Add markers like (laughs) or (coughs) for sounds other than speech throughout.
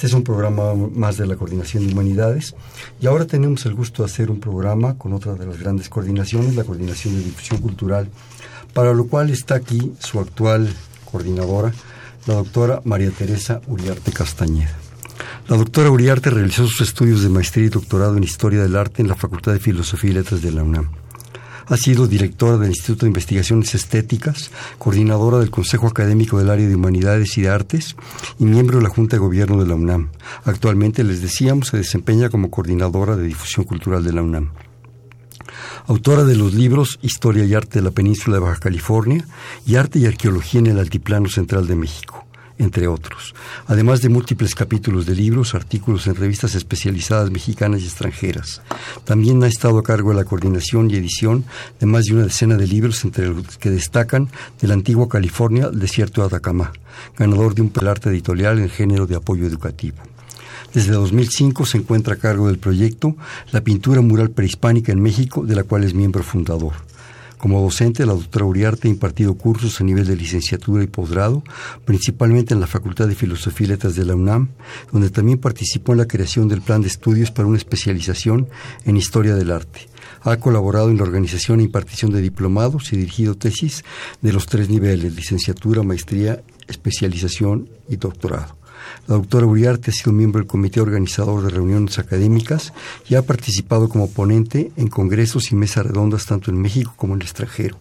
Este es un programa más de la Coordinación de Humanidades y ahora tenemos el gusto de hacer un programa con otra de las grandes coordinaciones, la Coordinación de Difusión Cultural, para lo cual está aquí su actual coordinadora, la doctora María Teresa Uriarte Castañeda. La doctora Uriarte realizó sus estudios de maestría y doctorado en Historia del Arte en la Facultad de Filosofía y Letras de la UNAM. Ha sido directora del Instituto de Investigaciones Estéticas, coordinadora del Consejo Académico del Área de Humanidades y de Artes y miembro de la Junta de Gobierno de la UNAM. Actualmente, les decíamos, se desempeña como coordinadora de difusión cultural de la UNAM. Autora de los libros Historia y Arte de la Península de Baja California y Arte y Arqueología en el Altiplano Central de México entre otros, además de múltiples capítulos de libros, artículos en revistas especializadas mexicanas y extranjeras. También ha estado a cargo de la coordinación y edición de más de una decena de libros, entre los que destacan de la antigua California, desierto de Atacama, ganador de un arte editorial en género de apoyo educativo. Desde 2005 se encuentra a cargo del proyecto La pintura mural prehispánica en México, de la cual es miembro fundador. Como docente, la doctora Uriarte ha impartido cursos a nivel de licenciatura y posgrado, principalmente en la Facultad de Filosofía y Letras de la UNAM, donde también participó en la creación del plan de estudios para una especialización en Historia del Arte. Ha colaborado en la organización e impartición de diplomados y dirigido tesis de los tres niveles, licenciatura, maestría, especialización y doctorado. La doctora Uriarte ha sido miembro del comité organizador de reuniones académicas y ha participado como ponente en congresos y mesas redondas tanto en México como en el extranjero.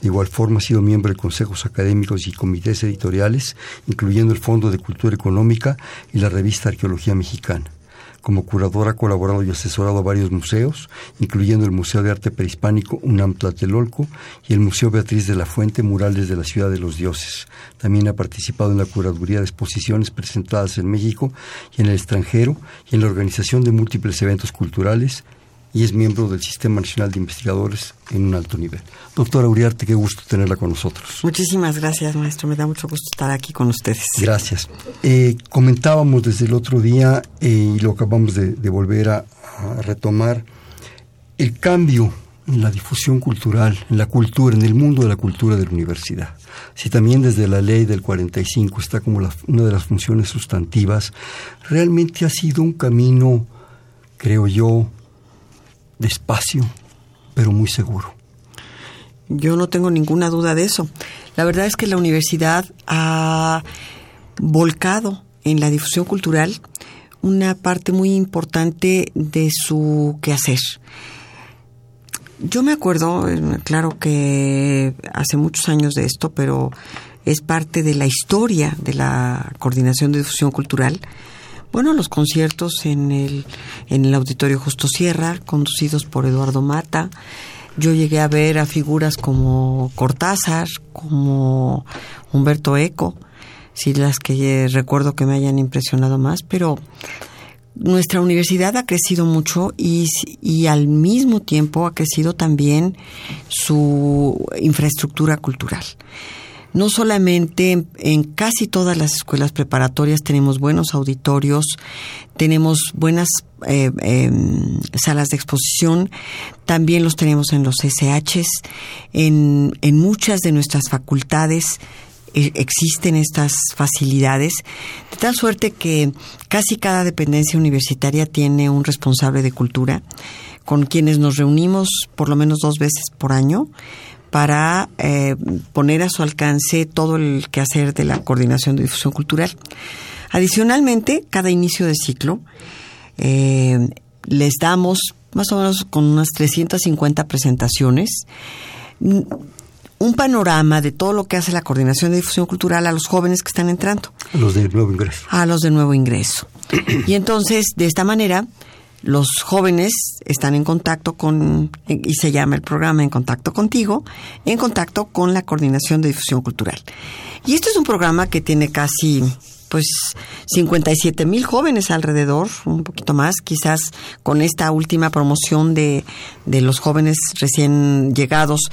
De igual forma ha sido miembro de consejos académicos y comités editoriales, incluyendo el Fondo de Cultura Económica y la revista Arqueología Mexicana. Como curadora ha colaborado y asesorado a varios museos, incluyendo el Museo de Arte Prehispánico UNAM Tlatelolco y el Museo Beatriz de la Fuente Murales de la Ciudad de los Dioses. También ha participado en la curaduría de exposiciones presentadas en México y en el extranjero y en la organización de múltiples eventos culturales y es miembro del Sistema Nacional de Investigadores en un alto nivel. Doctora Uriarte, qué gusto tenerla con nosotros. Muchísimas gracias, maestro. Me da mucho gusto estar aquí con ustedes. Gracias. Eh, comentábamos desde el otro día eh, y lo acabamos de, volver a, retomar, el cambio en la difusión cultural, en la cultura, en el mundo de la cultura de la universidad. Si también desde la ley del 45 está como una de las funciones sustantivas, realmente ha sido un camino, creo yo, despacio, pero muy seguro. Yo no tengo ninguna duda de eso. La verdad es que la universidad ha volcado en la difusión cultural una parte muy importante de su quehacer. Yo me acuerdo, eh, claro que hace muchos años de esto, pero es parte de la historia de la coordinación de difusión cultural bueno, los conciertos en el, en el Auditorio Justo Sierra, conducidos por Eduardo Mata. Yo llegué a ver a figuras como Cortázar, como Humberto Eco, sí las que recuerdo que me hayan impresionado más, pero nuestra universidad ha crecido mucho y, y, al mismo tiempo ha crecido también su infraestructura cultural no solamente en, casi todas las escuelas preparatorias tenemos buenos auditorios, tenemos buenas eh, em, salas de exposición, también los tenemos en los SHs, en, muchas de nuestras facultades eh, existen estas facilidades, de tal suerte que casi cada dependencia universitaria tiene un responsable de cultura con quienes nos reunimos por lo menos dos veces por año para eh, poner a su alcance todo el quehacer de la coordinación de difusión cultural. Adicionalmente, cada inicio de ciclo eh, les damos más o menos con unas 350 presentaciones un panorama de todo lo que hace la coordinación de difusión cultural a los jóvenes que están entrando. A los de nuevo ingreso. A los de nuevo ingreso. y entonces, de esta manera, los jóvenes están en contacto con, y se llama el programa En Contacto Contigo, en contacto con la Coordinación de Difusión Cultural. Y este es un programa que tiene casi pues 57 mil jóvenes alrededor, un poquito más, quizás con esta última promoción de, de los jóvenes recién llegados,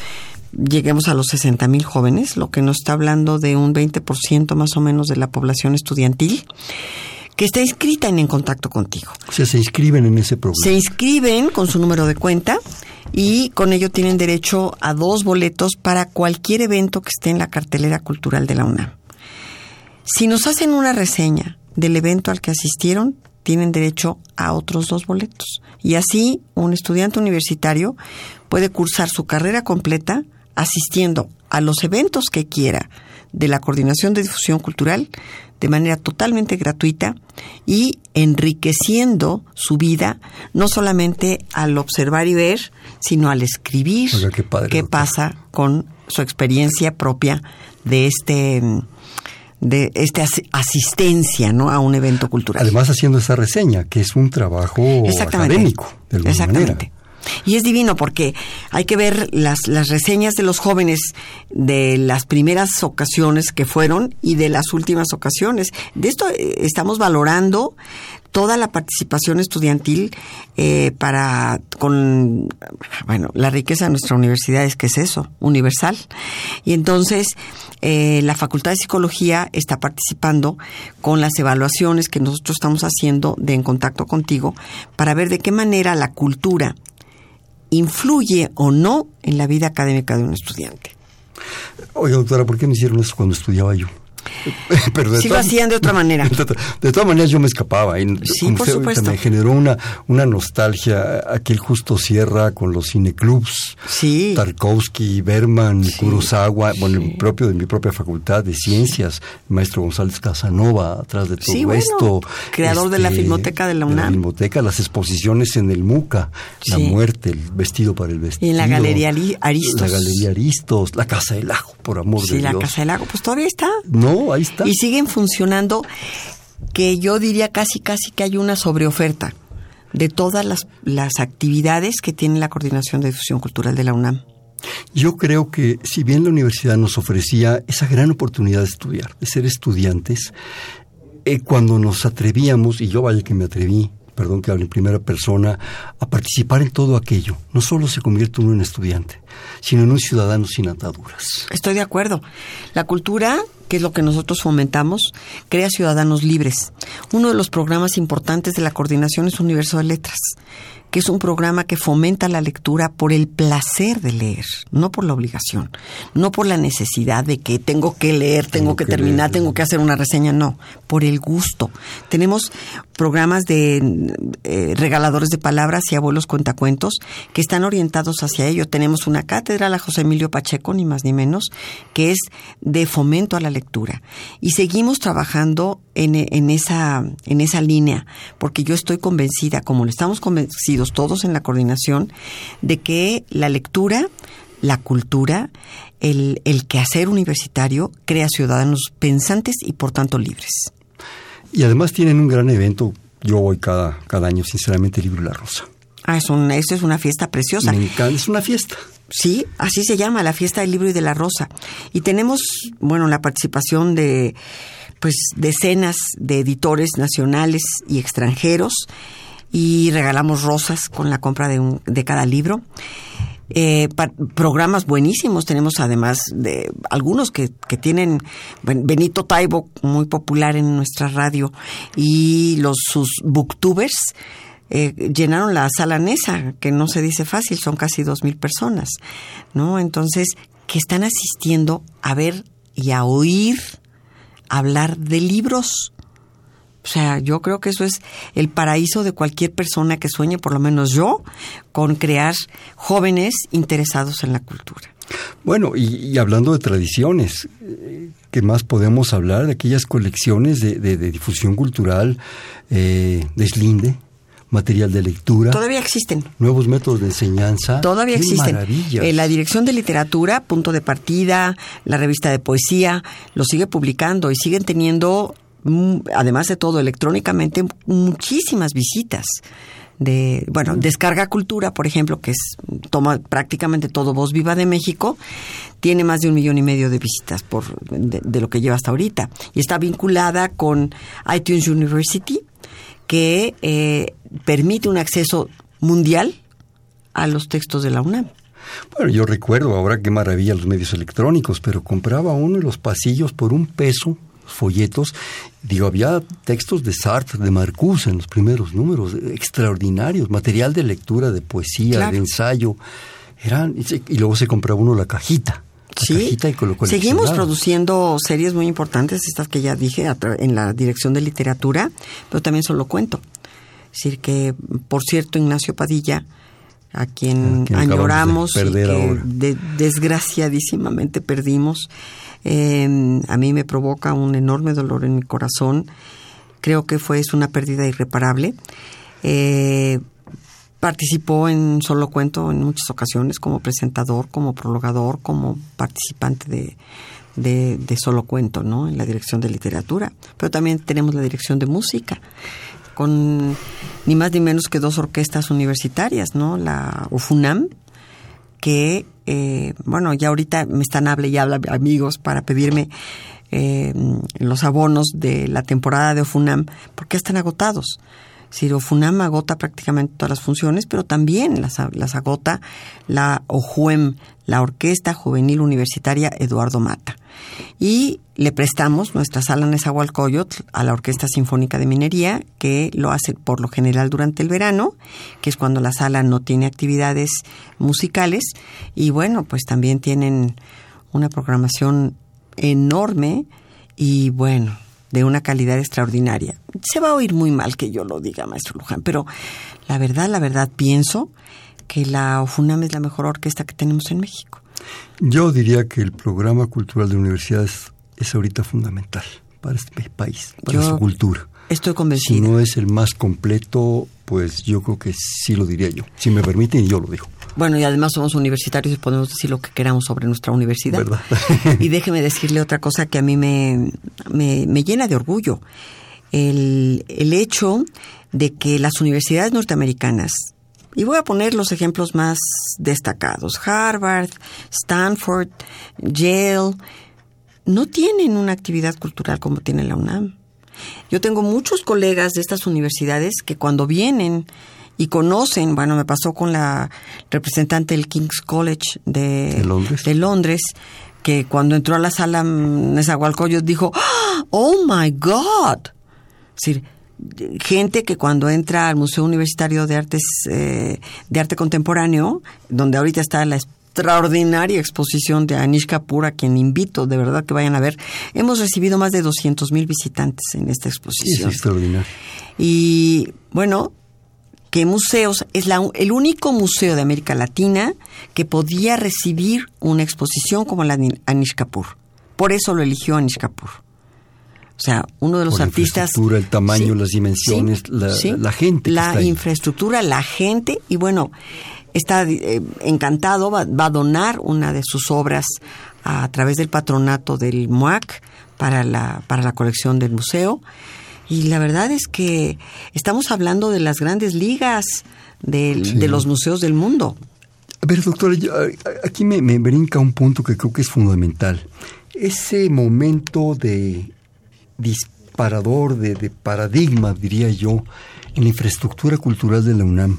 lleguemos a los 60 mil jóvenes, lo que nos está hablando de un 20% más o menos de la población estudiantil que está inscrita en En Contacto Contigo. O sea, se inscriben en ese programa. Se inscriben con su número de cuenta y con ello tienen derecho a dos boletos para cualquier evento que esté en la cartelera cultural de la UNAM. Si nos hacen una reseña del evento al que asistieron, tienen derecho a otros dos boletos. Y así un estudiante universitario puede cursar su carrera completa asistiendo a los eventos que quiera de la Coordinación de Difusión Cultural de manera totalmente gratuita y enriqueciendo su vida, no solamente al observar y ver, sino al escribir qué padre, qué doctor. pasa con su experiencia propia de este de esta as- asistencia ¿no? a un evento cultural. Además haciendo esa reseña, que es un trabajo Exactamente. académico, de alguna Exactamente. manera. Y es divino porque hay que ver las, las reseñas de los jóvenes de las primeras ocasiones que fueron y de las últimas ocasiones. De esto eh, estamos valorando toda la participación estudiantil eh, para con bueno la riqueza de nuestra universidad es que es eso universal y entonces eh, la facultad de psicología está participando con las evaluaciones que nosotros estamos haciendo de en contacto contigo para ver de qué manera la cultura influye o no en la vida académica de un estudiante. Oiga, doctora, ¿por qué no hicieron eso cuando estudiaba yo? (laughs) Pero de Sí lo hacían de otra (laughs) manera. De, to- de todas maneras yo me escapaba. Y Sí, por supuesto. Me generó una, una nostalgia aquel Justo Sierra con los cineclubs. Sí. Tarkovsky, Berman, Sí, Kurosawa, bueno, el propio de mi propia facultad de ciencias, el maestro González Casanova, atrás de todo bueno, esto. este, creador de la Filmoteca de la UNAM. Filmoteca, las exposiciones en el MUCA, la muerte, el vestido para el vestido. Y en la Galería Ari- Aristos. La Galería Aristos, la Casa del Ajo, por amor Sí, de la Dios. Casa del Lago, pues todavía está. No, ahí está. Y siguen funcionando que yo diría casi casi que hay una sobreoferta de todas las, las actividades que tiene la Coordinación de Difusión Cultural de la UNAM. Yo creo que si bien la universidad nos ofrecía esa gran oportunidad de estudiar, de ser estudiantes, eh, cuando nos atrevíamos, y yo vaya que me atreví, perdón que hable en primera persona, a participar en todo aquello, no solo se convierte uno en estudiante, sino en un ciudadano sin ataduras. Estoy de acuerdo. La cultura, que es lo que nosotros fomentamos, crea ciudadanos libres. Uno de los programas importantes de la coordinación es Universo de Letras, que es un programa que fomenta la lectura por el placer de leer, no por la obligación, no por la necesidad de que tengo que leer, tengo, Tengo que, que terminar, leer. tengo que hacer una reseña, no, por el gusto. Tenemos programas de eh, regaladores de palabras y abuelos cuentacuentos que están orientados hacia ello. Tenemos una cátedra, la José Emilio Pacheco, ni más ni menos, que es de fomento a la lectura. Y seguimos trabajando en, en esa, en esa línea, porque yo estoy convencida, como lo estamos convencidos todos en la coordinación, de que la lectura, la cultura, el, el quehacer universitario crea ciudadanos pensantes y por tanto libres. Y además tienen un gran evento, yo voy cada, cada año, sinceramente, libro y la rosa. Ah, es una, esto es una fiesta preciosa. Me encanta, es una fiesta. Sí, así se llama, la fiesta del libro y de la rosa. Y tenemos, bueno, la participación de, pues, decenas de editores nacionales y extranjeros y regalamos rosas con la compra de, un, de cada libro. Eh, programas buenísimos tenemos además de algunos que, que tienen Benito Taibo muy popular en nuestra radio y los sus booktubers eh, llenaron la sala Nesa, que no se dice fácil, son casi dos mil personas, ¿no? Entonces, que están asistiendo a ver y a oír hablar de libros. O sea, yo creo que eso es el paraíso de cualquier persona que sueñe, por lo menos yo, con crear jóvenes interesados en la cultura. Bueno, y, hablando de tradiciones, ¿qué más podemos hablar de aquellas colecciones de, de- de difusión cultural, eh, deslinde, material de lectura, Todavía existen. nuevos métodos de enseñanza? Todavía ¡Qué existen. Eh, la Dirección de Literatura, Punto de Partida, la revista de poesía, lo sigue publicando y siguen teniendo, mm, además de todo, electrónicamente, muchísimas visitas. de, bueno, Descarga Cultura, por ejemplo, que es, toma prácticamente todo Voz Viva de México, tiene más de un millón y medio de visitas por, de, lo que lleva hasta ahorita. Y está vinculada con iTunes University, que eh, permite un acceso mundial a los textos de la UNAM. Bueno, yo recuerdo ahora qué maravilla los medios electrónicos, pero compraba uno en los pasillos por un peso folletos. Digo, había textos de Sartre, de Marcuse en los primeros números, extraordinarios, material de lectura, de poesía, de ensayo. Eran, y luego se compraba uno la cajita. Sí, seguimos produciendo series muy importantes, estas que ya dije en la dirección de literatura, pero también solo cuento. Es decir, que, por cierto, Ignacio Padilla, a quien, añoramos y que desgraciadísimamente perdimos, eh, a mí me provoca un enorme dolor en mi corazón. Creo que fue es una pérdida irreparable. Eh, participó en Solo Cuento en muchas ocasiones como presentador, como prologador, como participante de, de, Solo Cuento, ¿no? En la dirección de literatura. Pero también tenemos la dirección de música con ni más ni menos que dos orquestas universitarias, ¿no? La UFUNAM, que eh, bueno, ya ahorita me están hable y habla amigos para pedirme eh, los abonos de la temporada de Ofunam, porque están agotados. Si Ofunam agota prácticamente todas las funciones, pero también las, las agota la OJUEM, la Orquesta Juvenil Universitaria Eduardo Mata. Y le prestamos nuestra sala Nezahualcóyotl a la Orquesta Sinfónica de Minería, que lo hace por lo general durante el verano, que es cuando la sala no tiene actividades musicales. Y bueno, pues también tienen una programación enorme y bueno, de una calidad extraordinaria. Se va a oír muy mal que yo lo diga, maestro Luján, pero la verdad, la verdad pienso que la OFUNAM es la mejor orquesta que tenemos en México. Yo diría que el programa cultural de universidades es ahorita fundamental para este país, para su cultura. Estoy convencido. Si no es el más completo, pues yo creo que sí lo diría yo. Si me permiten, yo lo digo. Bueno, y además somos universitarios y podemos decir lo que queramos sobre nuestra universidad. ¿Verdad? (laughs) y déjeme decirle otra cosa que a mí me, me, me llena de orgullo. El, el hecho de que las universidades norteamericanas y voy a poner los ejemplos más destacados. Harvard, Stanford, Yale, no tienen una actividad cultural como tiene la UNAM. Yo tengo muchos colegas de estas universidades que cuando vienen y conocen, bueno, me pasó con la representante del King's College de, Londres? que cuando entró a la sala Nezahualcóyotl dijo, ¡Oh, my God! Es decir, gente que cuando entra al Museo Universitario de Artes eh, de Arte Contemporáneo, donde ahorita está la extraordinaria exposición de Anish Kapoor, a quien invito de verdad que vayan a ver, hemos recibido más de 200 mil visitantes en esta exposición. es extraordinario. Y bueno, que museos es la, el único museo de América Latina que podía recibir una exposición como la de Anish Kapoor. Por eso lo eligió Anish Kapoor. O sea, uno de los artistas... La infraestructura, el tamaño, las dimensiones, la, gente. La infraestructura, la gente, y bueno, está eh, encantado, va, a donar una de sus obras a, través del patronato del MUAC para la, para la colección del museo. Y la verdad es que estamos hablando de las grandes ligas de, los museos del mundo. A ver, doctora, aquí me, me brinca un punto que creo que es fundamental. Ese momento de disparador, de, paradigma, diría yo, en la infraestructura cultural de la UNAM.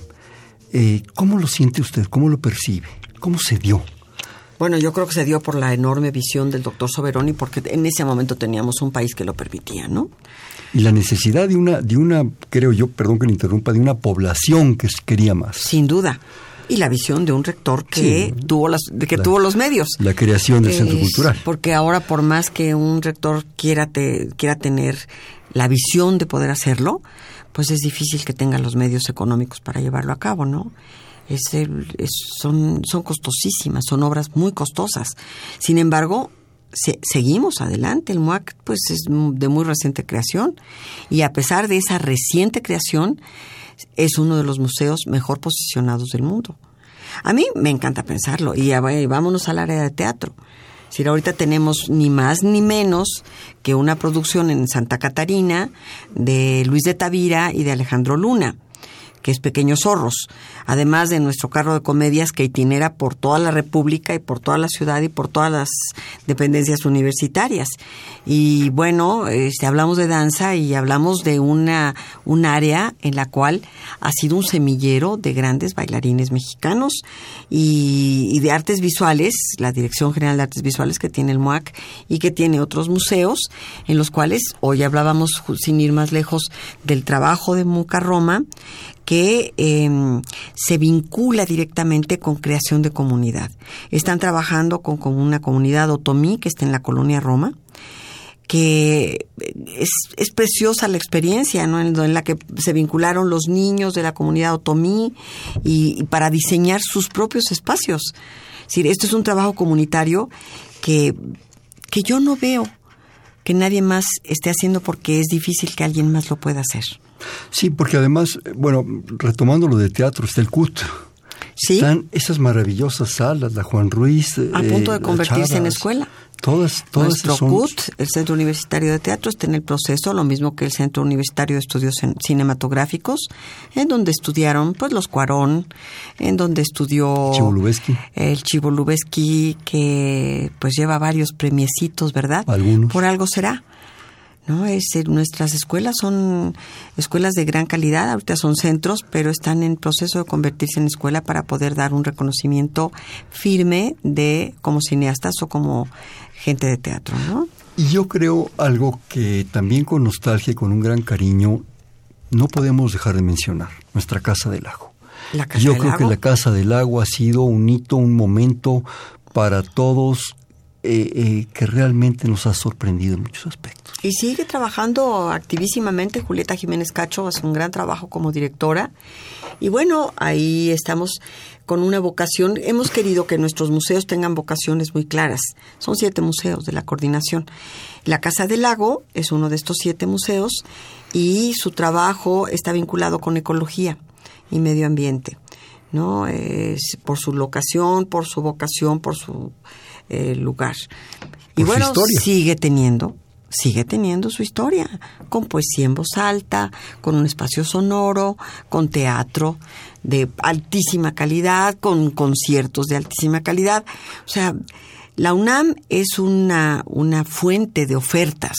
Eh, ¿Cómo lo siente usted? ¿Cómo lo percibe? ¿Cómo se dio? Bueno, yo creo que se dio por la enorme visión del doctor Soberoni, porque en ese momento teníamos un país que lo permitía, ¿no? Y la necesidad de una, de una, creo yo, perdón que le interrumpa, de una población que quería más. Sin duda. Y la visión de un rector que tuvo las que tuvo los medios. la creación del centro cultural. porque ahora por más que un rector quiera quiera tener la visión de poder hacerlo pues es difícil que tenga los medios económicos para llevarlo a cabo no es, son son costosísimas son obras muy costosas. Sin embargo seguimos adelante. El MUAC pues es de muy reciente creación y a pesar de esa reciente creación es uno de los museos mejor posicionados del mundo. A mí me encanta pensarlo y vámonos al área de teatro. Si ahorita tenemos ni más ni menos que una producción en Santa Catarina de Luis de Tavira y de Alejandro Luna, que es Pequeños Zorros, además de nuestro carro de comedias que itinera por toda la República y por toda la ciudad y por todas las dependencias universitarias. Y bueno, este, hablamos de danza y hablamos de una, un área en la cual ha sido un semillero de grandes bailarines mexicanos y, de artes visuales, la Dirección General de Artes Visuales que tiene el MOAC y que tiene otros museos en los cuales hoy hablábamos, sin ir más lejos, del trabajo de Muca Roma, que em, se vincula directamente con creación de comunidad. Están trabajando con, una comunidad otomí que está en la colonia Roma, que es, es preciosa la experiencia. En, la que se vincularon los niños de la comunidad otomí y, y para diseñar sus propios espacios. Es decir, esto es un trabajo comunitario que, que yo no veo que nadie más esté haciendo porque es difícil que alguien más lo pueda hacer. Sí, porque además, bueno, retomando lo de teatro, está el CUT. ¿Sí? Están esas maravillosas salas, la Juan Ruiz. A eh, punto de convertirse Chavas, en escuela. Todas, todas Nuestro son... CUT, el Centro Universitario de Teatro, está en el proceso, lo mismo que el Centro Universitario de Estudios Cinematográficos, en donde estudiaron pues los Cuarón, en donde estudió Chivo Lubeski. el Chivo Lubeski, que pues lleva varios premiecitos, ¿verdad? Algunos. Por algo será. ¿No? Es, nuestras escuelas son escuelas de gran calidad, ahorita son centros, pero están en proceso de convertirse en escuela para poder dar un reconocimiento firme de como cineastas o como gente de teatro, ¿no? Y yo creo algo que también con nostalgia y con un gran cariño no podemos dejar de mencionar, nuestra Casa del Lago. La casa yo del creo Lago. que la Casa del Lago ha sido un hito, un momento para todos eh, eh, que realmente nos ha sorprendido en muchos aspectos. Y sigue trabajando activísimamente. Julieta Jiménez Cacho hace un gran trabajo como directora. Y bueno, ahí estamos con una vocación. Hemos querido que nuestros museos tengan vocaciones muy claras. Son siete museos de la coordinación. La Casa del Lago es uno de estos siete museos y su trabajo está vinculado con ecología y medio ambiente. ¿no? Es por su locación, por su vocación, por su eh, lugar. y Por bueno, sigue teniendo, sigue teniendo su historia, con poesía en voz alta, con un espacio sonoro, con teatro de altísima calidad, con conciertos de altísima calidad. O sea, la UNAM es una, una fuente de ofertas.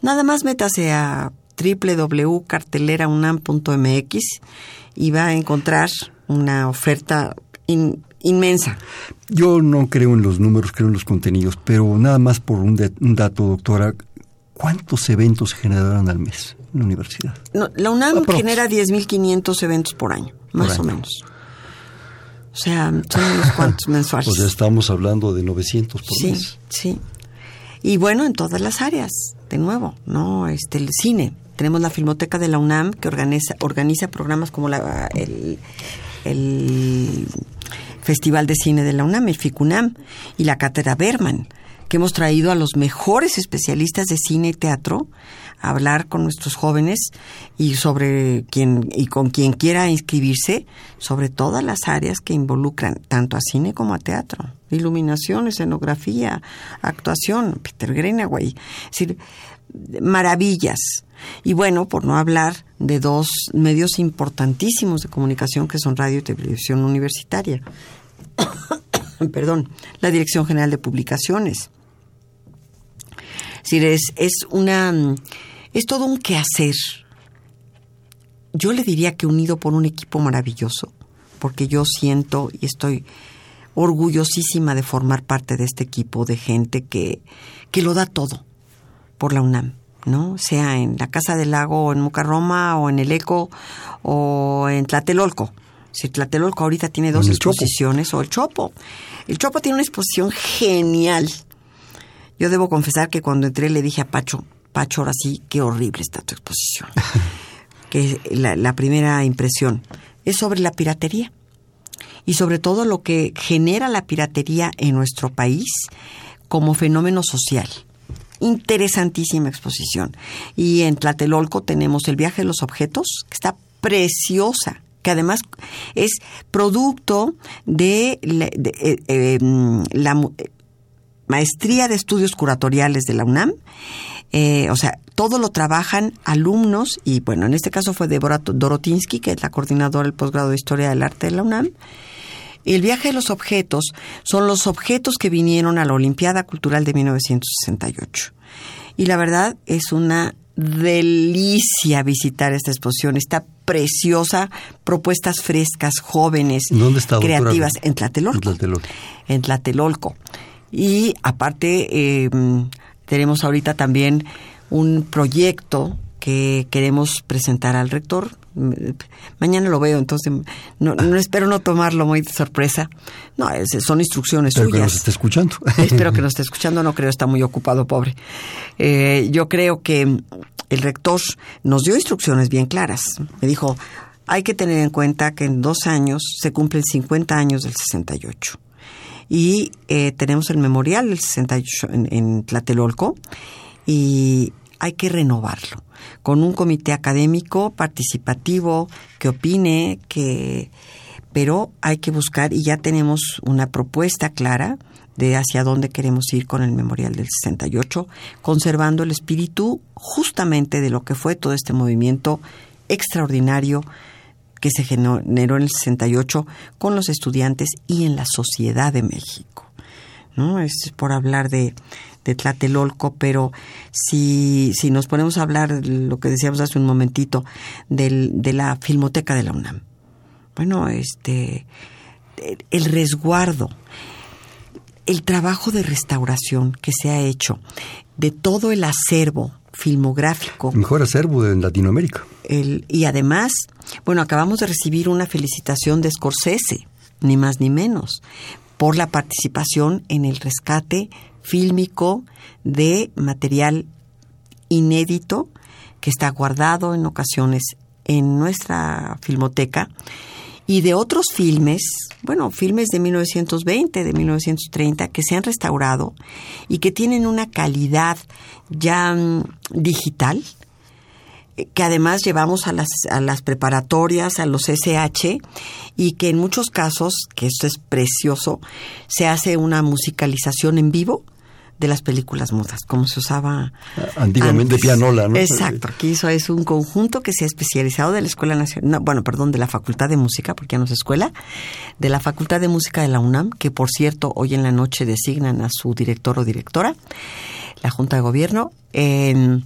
Nada más métase a www.carteleraunam.mx y va a encontrar una oferta in- inmensa. Yo no creo en los números, creo en los contenidos, pero nada más por un, de- un dato, doctora, ¿cuántos eventos se generarán al mes en la universidad? No, la UNAM Aprox. genera 10.500 eventos por año, más Por o menos. O sea, son unos cuantos (laughs) mensuales. O sea, estamos hablando de 900 por sí, mes. sí. Y bueno, en todas las áreas, de nuevo, ¿no? Este, el cine. Tenemos la Filmoteca de la UNAM que organiza, organiza programas como la, el, el Festival de Cine de la UNAM, el FICUNAM, y la Cátedra Berman, que hemos traído a los mejores especialistas de cine y teatro a hablar con nuestros jóvenes y sobre quien y con quien quiera inscribirse sobre todas las áreas que involucran tanto a cine como a teatro, iluminación, escenografía, actuación, Peter Greenaway, es decir, maravillas. Y bueno, por no hablar de dos medios importantísimos de comunicación que son radio y televisión universitaria. (coughs) Perdón, la Dirección General de Publicaciones. Es decir, es, es una es todo un quehacer. Yo le diría que unido por un equipo maravilloso, porque yo siento y estoy orgullosísima de formar parte de este equipo de gente que, que lo da todo por la UNAM, ¿no? Sea en la Casa del Lago, o en Mucarroma, o en el ECO, o en Tlatelolco. Si Tlatelolco ahorita tiene dos Chopo. exposiciones, o el Chopo. El Chopo tiene una exposición genial. Yo debo confesar que cuando entré le dije a Pacho, Pacho, ahora sí, qué horrible está tu exposición. (laughs) que la, la primera impresión es sobre la piratería y sobre todo lo que genera la piratería en nuestro país como fenómeno social. Interesantísima exposición. Y en Tlatelolco tenemos el viaje de los objetos, que está preciosa, que además es producto de la, eh, eh, mu- maestría de estudios curatoriales de la UNAM Eh, o sea, todo lo trabajan alumnos y bueno, en este caso fue Deborah Dorotinsky, que es la coordinadora del posgrado de Historia del Arte de la UNAM. El viaje de los objetos son los objetos que vinieron a la Olimpiada Cultural de 1968. Y la verdad es una delicia visitar esta exposición. Está preciosa, propuestas frescas, jóvenes, ¿Dónde está, creativas. En Tlatelolco. En Tlatelolco. En Tlatelolco. Y aparte, eh, tenemos ahorita también un proyecto que queremos presentar al rector. Mañana lo veo, entonces no, (laughs) espero no tomarlo muy de sorpresa. No, son instrucciones espero suyas. que nos esté escuchando. espero que nos esté escuchando, no creo, está muy ocupado, pobre. Eh, yo creo que el rector nos dio instrucciones bien claras. Me dijo, hay que tener en cuenta que en dos años se cumplen 50 años del 68 y eh, tenemos el memorial del 68 en, en Tlatelolco y hay que renovarlo con un comité académico participativo que opine, que pero hay que buscar y ya tenemos una propuesta clara de hacia dónde queremos ir con el memorial del 68, conservando el espíritu justamente de lo que fue todo este movimiento extraordinario que se generó en el 68 con los estudiantes y en la sociedad de México. ¿no? Es por hablar de, de Tlatelolco, pero si, si nos ponemos a hablar, lo que decíamos hace un momentito, del, de la Filmoteca de la UNAM. Bueno, este, el resguardo, el trabajo de restauración que se ha hecho de todo el acervo filmográfico. Mejor acervo en Latinoamérica. El, y además, bueno, acabamos de recibir una felicitación de Scorsese, ni más ni menos, por la participación en el rescate fílmico de material inédito que está guardado en ocasiones en nuestra filmoteca y de otros filmes, bueno, filmes de 1920, de 1930, que se han restaurado y que tienen una calidad ya mm, digital, eh, que además llevamos a las, a las preparatorias, a los SH, y que en muchos casos, que esto es precioso, se hace una musicalización en vivo de las películas mudas, como se usaba antiguamente antes. pianola, ¿no? Exacto, aquí eso es un conjunto que se ha especializado de la Escuela Nacional, no, bueno, perdón, de la Facultad de Música, porque ya no es escuela, de la Facultad de Música de la UNAM, que por cierto hoy en la noche designan a su director o directora, la Junta de Gobierno. Eh,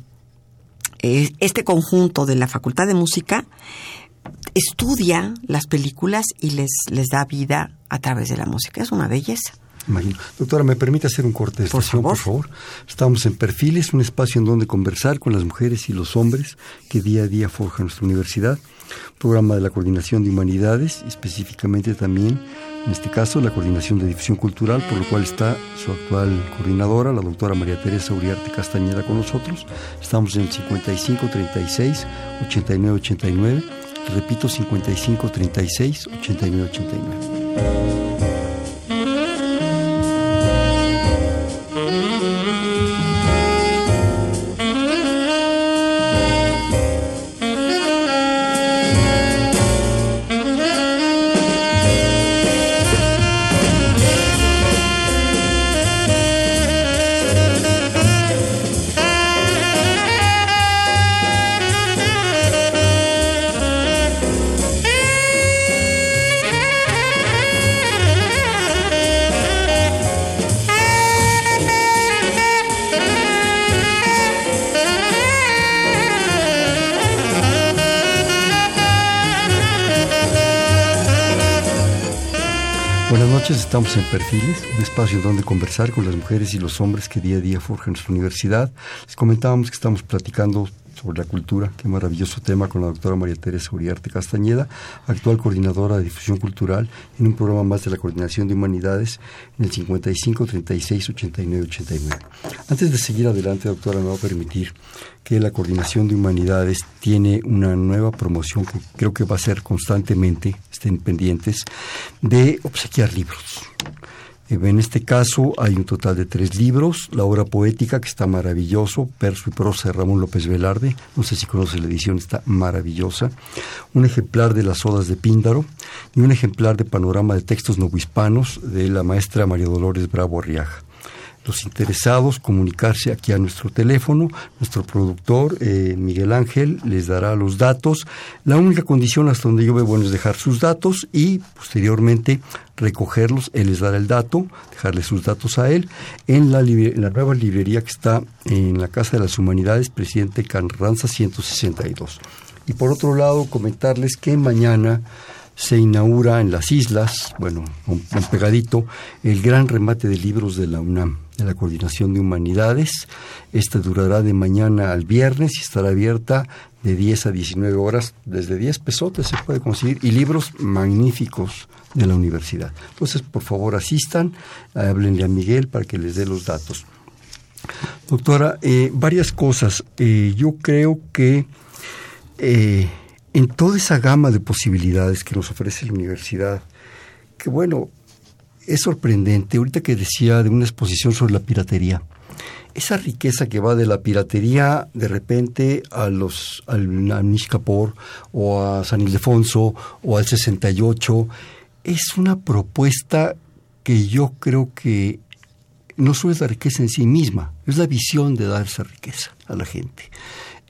este conjunto de la Facultad de Música estudia las películas y les, les da vida a través de la música. Es una belleza. Imagino. Doctora, ¿me permite hacer un corte de Por estación, por favor? Estamos en Perfiles, un espacio en donde conversar con las mujeres y los hombres que día a día forjan nuestra universidad. Programa de la Coordinación de Humanidades, específicamente también, en este caso, la Coordinación de Difusión Cultural, por lo cual está su actual coordinadora, la doctora María Teresa Uriarte Castañeda, con nosotros. Estamos en el 55 36 89 89. Repito, 55 36 89 89. Noches, estamos en Perfiles, un espacio donde conversar con las mujeres y los hombres que día a día forjan nuestra universidad. Les comentábamos que estamos platicando sobre la cultura, qué maravilloso tema con la doctora María Teresa Uriarte Castañeda, actual coordinadora de difusión cultural en un programa más de la Coordinación de Humanidades en el 55 36 89 89. Antes de seguir adelante, doctora, me va a permitir que la Coordinación de Humanidades tiene una nueva promoción que creo que va a ser constantemente, estén pendientes, de obsequiar libros. En este caso hay un total de tres libros, la obra poética que está maravilloso, Perso y prosa de Ramón López Velarde, no sé si conoce la edición, está maravillosa, un ejemplar de las odas de Píndaro y un ejemplar de panorama de textos novohispanos de la maestra María Dolores Bravo Arriaga. Los interesados comunicarse aquí a nuestro teléfono. Nuestro productor, eh, Miguel Ángel, les dará los datos. La única condición hasta donde yo veo bueno es dejar sus datos y posteriormente recogerlos. Él les dará el dato, dejarle sus datos a él en la, nueva librería que está en la Casa de las Humanidades, Presidente Carranza 162. Y por otro lado, comentarles que mañana se inaugura en las islas, bueno, un, pegadito, el gran remate de libros de la UNAM, de la Coordinación de Humanidades. Este durará de mañana al viernes y estará abierta de 10 a 19 horas, desde 10 pesotes se puede conseguir, y libros magníficos de la universidad. Entonces, por favor, asistan, háblenle a Miguel para que les dé los datos. Doctora, eh, varias cosas. Eh, yo creo que eh, en toda esa gama de posibilidades que nos ofrece la universidad, que bueno, es sorprendente, ahorita que decía de una exposición sobre la piratería, esa riqueza que va de la piratería de repente a los al Nishkapor o a San Ildefonso o al 68 es una propuesta que yo creo que no solo es la riqueza en sí misma, es la visión de dar esa riqueza a la gente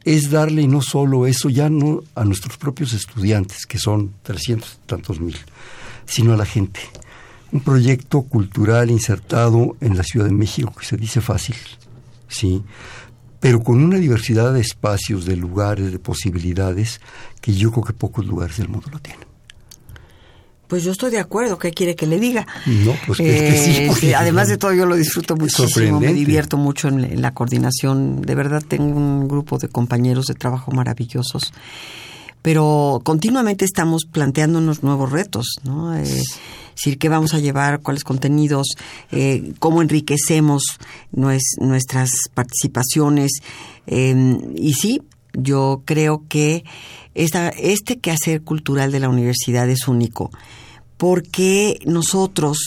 es darle no solo eso, ya no a nuestros propios estudiantes, que son trescientos tantos mil, sino a la gente. Un proyecto cultural insertado en la Ciudad de México, que se dice fácil, sí, pero con una diversidad de espacios, de lugares, de posibilidades, que yo creo que pocos lugares del mundo lo tienen. Pues yo estoy de acuerdo, ¿qué quiere que le diga? No, pues que, sí. Eh, además de todo, yo lo disfruto muchísimo, me divierto mucho en, la coordinación. De verdad, tengo un grupo de compañeros de trabajo maravillosos. Pero continuamente estamos planteándonos nuevos retos, ¿no? Eh, decir, qué vamos a llevar, cuáles contenidos, eh, cómo enriquecemos nuestras participaciones. Em, y sí, yo creo que esta, este quehacer cultural de la universidad es único porque nosotros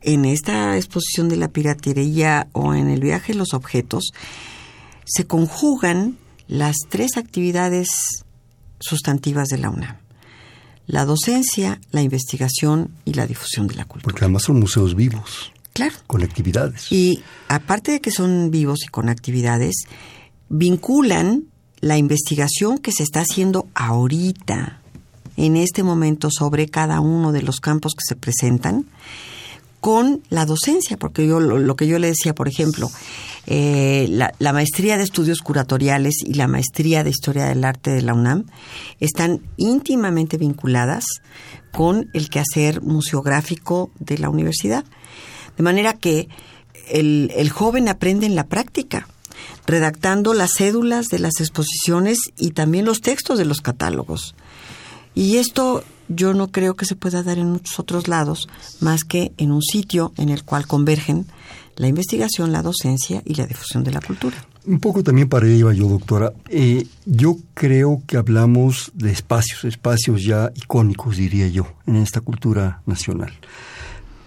en esta exposición de la piratería o en el viaje de los objetos se conjugan las tres actividades sustantivas de la UNAM. La docencia, la investigación y la difusión de la cultura. Porque además son museos vivos. Claro. Con actividades. Y aparte de que son vivos y con actividades, vinculan la investigación que se está haciendo ahorita en este momento sobre cada uno de los campos que se presentan con la docencia, porque yo lo, que yo le decía, por ejemplo, eh, la, maestría de estudios curatoriales y la maestría de historia del arte de la UNAM están íntimamente vinculadas con el quehacer museográfico de la universidad. De manera que el, el joven aprende en la práctica, redactando las cédulas de las exposiciones y también los textos de los catálogos. Y esto yo no creo que se pueda dar en muchos otros lados más que en un sitio en el cual convergen la investigación, la docencia y la difusión de la cultura. Un poco también para ello yo, doctora. Eh, yo creo que hablamos de espacios, espacios ya icónicos, diría yo, en esta cultura nacional.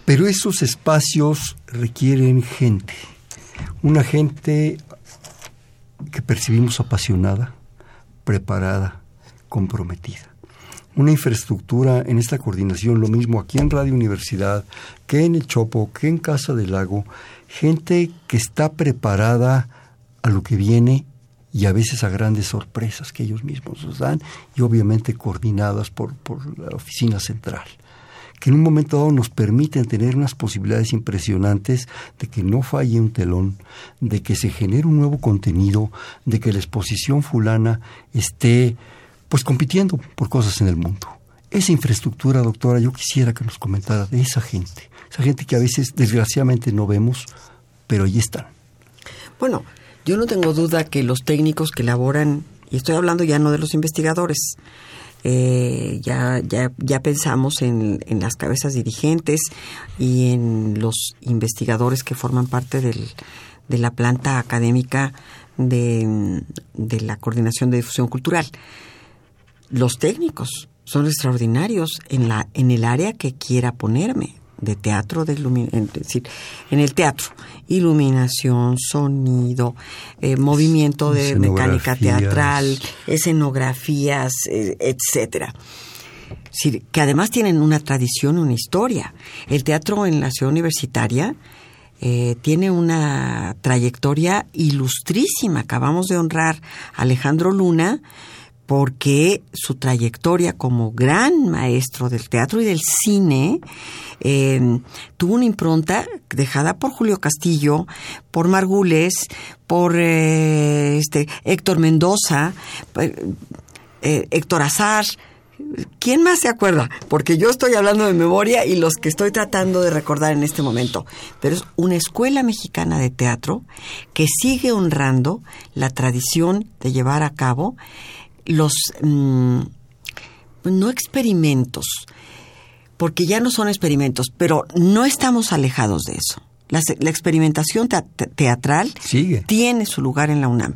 Pero esos espacios requieren gente, una gente que percibimos apasionada, preparada, comprometida una infraestructura en esta coordinación, lo mismo aquí en Radio Universidad, que en el Chopo, que en Casa del Lago, gente que está preparada a lo que viene y a veces a grandes sorpresas que ellos mismos nos dan y obviamente coordinadas por, por la oficina central que en un momento dado nos permiten tener unas posibilidades impresionantes de que no falle un telón, de que se genere un nuevo contenido, de que la exposición fulana esté pues compitiendo por cosas en el mundo. Esa infraestructura, doctora, yo quisiera que nos comentara de esa gente, esa gente que a veces desgraciadamente no vemos, pero ahí están. Bueno, yo no tengo duda que los técnicos que elaboran, y estoy hablando ya no de los investigadores, eh, ya, ya, ya pensamos en, en, las cabezas dirigentes y en los investigadores que forman parte del, de la planta académica de, de la Coordinación de Difusión Cultural los técnicos son extraordinarios en la en el área que quiera ponerme de teatro de es decir en el teatro. Iluminación sonido eh, movimiento de mecánica teatral escenografías eh, etcétera. Que además tienen una tradición una historia. El teatro en la ciudad universitaria eh, tiene una trayectoria ilustrísima. Acabamos de honrar a Alejandro Luna porque su trayectoria como gran maestro del teatro y del cine eh, tuvo una impronta dejada por Julio Castillo, por Margules, por eh, este Héctor Mendoza, Héctor Azar, ¿Quién más se acuerda? Porque yo estoy hablando de memoria y los que estoy tratando de recordar en este momento. Pero es una escuela mexicana de teatro que sigue honrando la tradición de llevar a cabo los, mm, no experimentos, porque ya no son experimentos, pero no estamos alejados de eso. La, experimentación teatral tiene su lugar en la UNAM,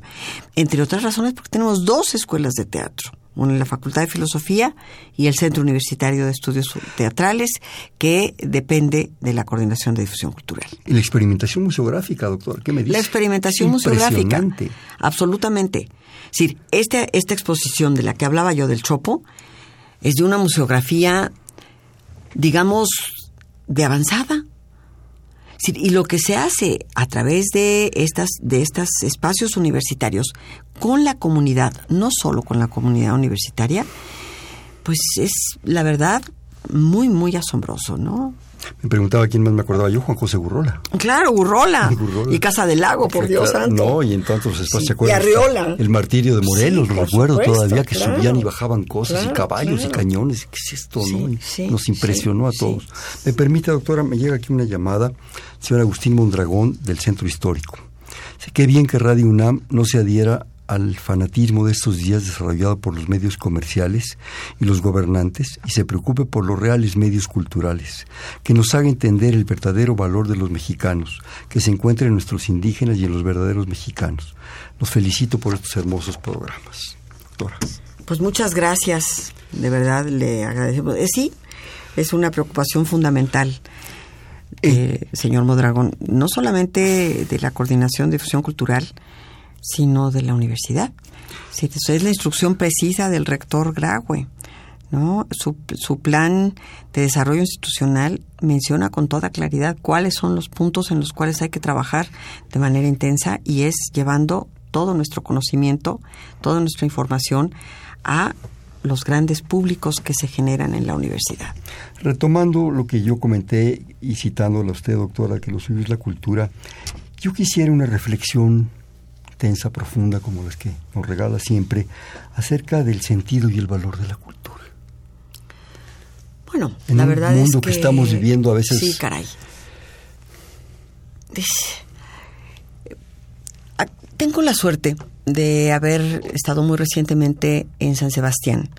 entre otras razones porque tenemos dos escuelas de teatro una en la Facultad de Filosofía y el Centro Universitario de Estudios Teatrales, que depende de la Coordinación de Difusión Cultural. ¿Y la experimentación museográfica, doctor? ¿Qué me dice? La experimentación museográfica. Absolutamente. Es decir, esta, esta exposición de la que hablaba yo del Chopo es de una museografía, digamos, de avanzada y lo que se hace a través de estas de estos espacios universitarios con la comunidad, no solo con la comunidad universitaria, pues es la verdad muy muy asombroso, ¿no? Me preguntaba quién más me acordaba yo, Juan José Gurrola. Claro, Gurrola. (laughs) Y Casa del Lago, por Dios santo. No, y en tantos espacios se acuerdan. Y Arriola. El martirio de Morelos, lo recuerdo todavía, que subían y bajaban cosas, y caballos y cañones. ¿Qué es esto, no? Nos impresionó a todos. Me permite, doctora, me llega aquí una llamada, señor Agustín Mondragón, del Centro Histórico. Sé qué bien que Radio UNAM no se adhiera al fanatismo de estos días desarrollado por los medios comerciales y los gobernantes y se preocupe por los reales medios culturales, que nos haga entender el verdadero valor de los mexicanos, que se encuentre en nuestros indígenas y en los verdaderos mexicanos. Los felicito por estos hermosos programas. Doctora. Pues muchas gracias, de verdad le agradecemos. Eh, sí, es una preocupación fundamental. Eh, señor Modragón, no solamente de la coordinación de difusión cultural, sino de la universidad. Es la instrucción precisa del rector Graue. ¿no? Su, su plan de desarrollo institucional menciona con toda claridad cuáles son los puntos en los cuales hay que trabajar de manera intensa y es llevando todo nuestro conocimiento, toda nuestra información a los grandes públicos que se generan en la universidad. Retomando lo que yo comenté y citándole a usted, doctora, que lo suyo es la cultura, yo quisiera una reflexión tensa, profunda, como las que nos regala siempre, acerca del sentido y el valor de la cultura. Bueno, la verdad es que, que estamos viviendo a veces. Sí, caray. Ah, tengo la suerte de haber estado muy recientemente en San Sebastián,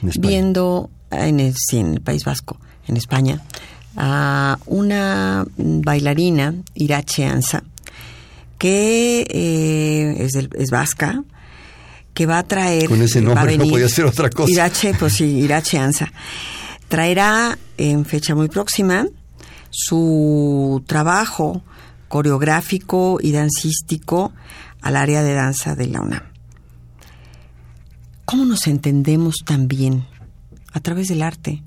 viendo en el, en el País Vasco, en España, a una bailarina, Irache Anza, que eh, es, es vasca, que va a traer... Con ese nombre no podía ser otra cosa. Irache, pues sí, Irache Anza. Traerá en fecha muy próxima su trabajo coreográfico y dancístico al área de danza de la UNAM. ¿Cómo nos entendemos también? A través del arte,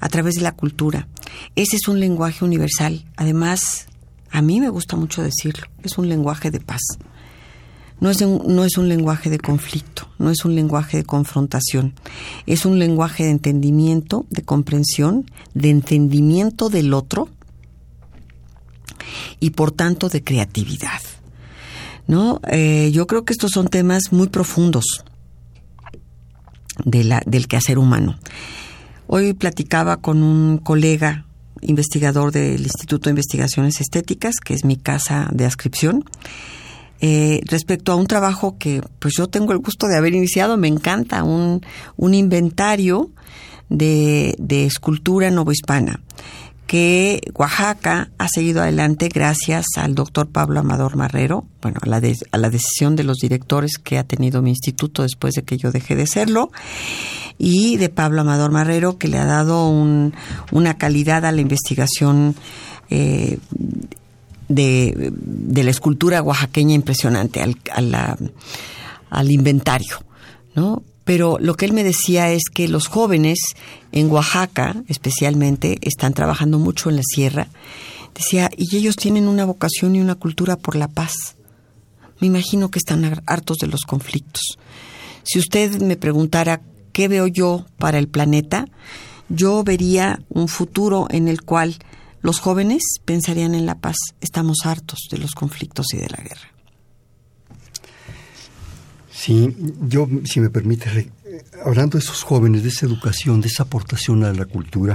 a través de la cultura. Ese es un lenguaje universal. Además, a mí me gusta mucho decirlo, es un lenguaje de paz. No es, un, no es un lenguaje de conflicto, no es un lenguaje de confrontación, es un lenguaje de entendimiento, de comprensión, de entendimiento del otro y por tanto de creatividad. ¿No? Eh, yo creo que estos son temas muy profundos de la, del quehacer humano. Hoy platicaba con un colega investigador del Instituto de Investigaciones Estéticas, que es mi casa de ascripción. Eh, respecto a un trabajo que pues yo tengo el gusto de haber iniciado, me encanta, un, un inventario de, de escultura novohispana que Oaxaca ha seguido adelante gracias al doctor Pablo Amador Marrero, bueno, a la, a la decisión de los directores que ha tenido mi instituto después de que yo dejé de serlo, y de Pablo Amador Marrero, que le ha dado un, una calidad a la investigación eh, de, de, la escultura oaxaqueña impresionante, al, al inventario, ¿no? Pero lo que él me decía es que los jóvenes en Oaxaca especialmente están trabajando mucho en la sierra. Decía, y ellos tienen una vocación y una cultura por la paz. Me imagino que están hartos de los conflictos. Si usted me preguntara qué veo yo para el planeta, yo vería un futuro en el cual los jóvenes pensarían en la paz. Estamos hartos de los conflictos y de la guerra. Sí, yo, si me permite, hablando de esos jóvenes, de esa educación, de esa aportación a la cultura,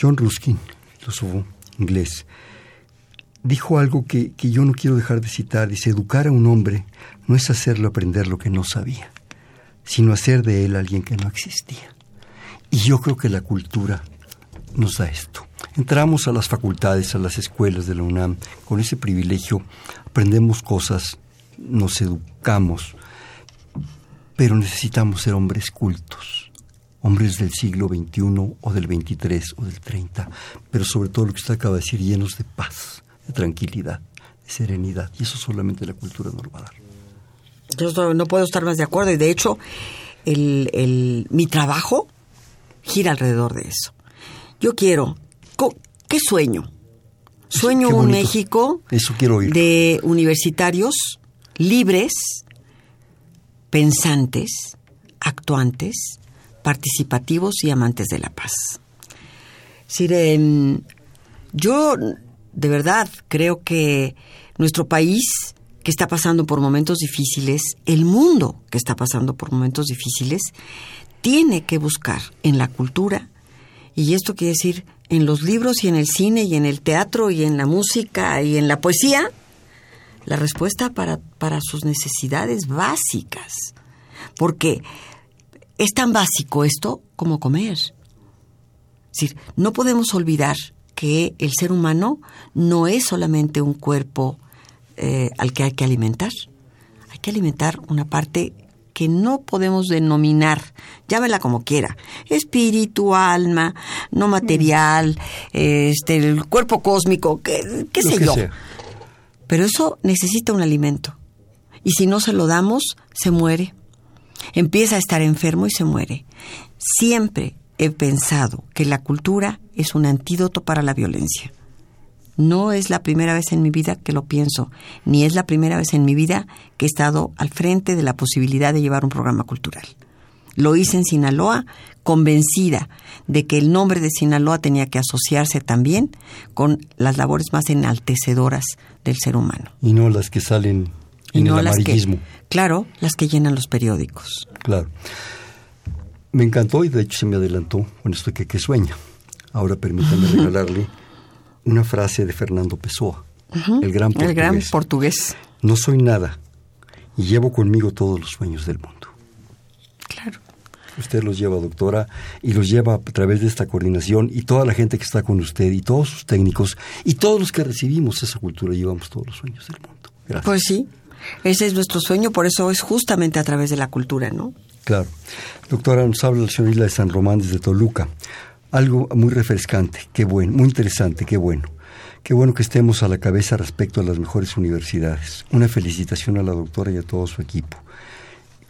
John Ruskin, filósofo inglés, dijo algo que, que yo no quiero dejar de citar. Dice, educar a un hombre no es hacerlo aprender lo que no sabía, sino hacer de él alguien que no existía. Y yo creo que la cultura nos da esto. Entramos a las facultades, a las escuelas de la UNAM, con ese privilegio, aprendemos cosas, nos educamos, pero necesitamos ser hombres cultos, hombres del siglo XXI o del XXIII o del 30, pero sobre todo lo que usted acaba de decir, llenos de paz, de tranquilidad, de serenidad, y eso solamente la cultura nos lo va a dar. Yo no puedo estar más de acuerdo, y de hecho, el, el, mi trabajo gira alrededor de eso. Yo quiero, ¿qué sueño? Sueño un México eso quiero de universitarios libres, pensantes, actuantes, participativos y amantes de la paz. Sire, yo de verdad creo que nuestro país, que está pasando por momentos difíciles, el mundo que está pasando por momentos difíciles, tiene que buscar en la cultura, y esto quiere decir en los libros y en el cine y en el teatro y en la música y en la poesía, la respuesta para, para sus necesidades básicas. Porque es tan básico esto como comer. Es decir, no podemos olvidar que el ser humano no es solamente un cuerpo eh, al que hay que alimentar. Hay que alimentar una parte que no podemos denominar, llámela como quiera, espíritu, alma, no material, este, el cuerpo cósmico, qué, qué sé yo. Pero eso necesita un alimento. Y si no se lo damos, se muere. Empieza a estar enfermo y se muere. Siempre he pensado que la cultura es un antídoto para la violencia. No es la primera vez en mi vida que lo pienso, ni es la primera vez en mi vida que he estado al frente de la posibilidad de llevar un programa cultural. Lo hice en Sinaloa, convencida de que el nombre de Sinaloa tenía que asociarse también con las labores más enaltecedoras del ser humano. Y no las que salen en el amarillismo. claro, las que llenan los periódicos. Claro. Me encantó y de hecho se me adelantó con esto que, que sueña. Ahora permítame regalarle una frase de Fernando Pessoa, el gran portugués. El gran portugués. No soy nada y llevo conmigo todos los sueños del mundo. Usted los lleva, doctora, y los lleva a través de esta coordinación y toda la gente que está con usted y todos sus técnicos y todos los que recibimos esa cultura llevamos todos los sueños del mundo. Gracias. Pues sí, ese es nuestro sueño, por eso es justamente a través de la cultura, ¿no? Claro. Doctora, nos habla la señora Isla de San Román desde Toluca algo muy refrescante, qué bueno, muy interesante, qué bueno. Qué bueno que estemos a la cabeza respecto a las mejores universidades. Una felicitación a la doctora y a todo su equipo.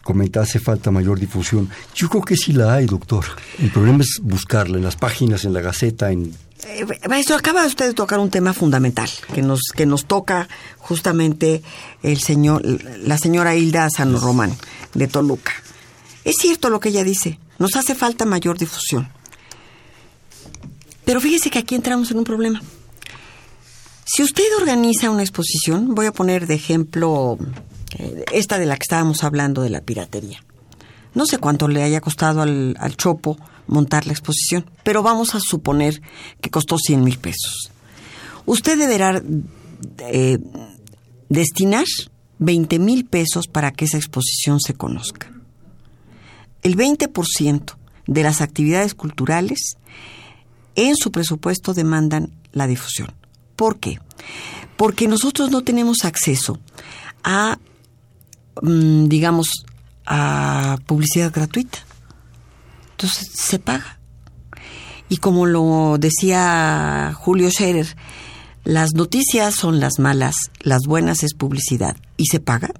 Comenta, hace falta mayor difusión. Yo creo que sí la hay, doctor. El problema es buscarla en las páginas, en la Gaceta, en... Eh, maestro, acaba usted de tocar un tema fundamental que nos, que nos toca justamente el señor, la señora Hilda San Román de Toluca. Es cierto lo que ella dice. Nos hace falta mayor difusión. Pero fíjese que aquí entramos en un problema. Si usted organiza una exposición, voy a poner de ejemplo esta de la que estábamos hablando de la piratería. No sé cuánto le haya costado al, Chopo montar la exposición, pero vamos a suponer que costó 100 mil pesos. Usted deberá eh, destinar 20 mil pesos para que esa exposición se conozca. El 20% de las actividades culturales en su presupuesto demandan la difusión. ¿Por qué? Porque nosotros no tenemos acceso a, digamos, a publicidad gratuita. Entonces se paga. Y como lo decía Julio Scherer, las noticias son las malas, las buenas es publicidad y se paga,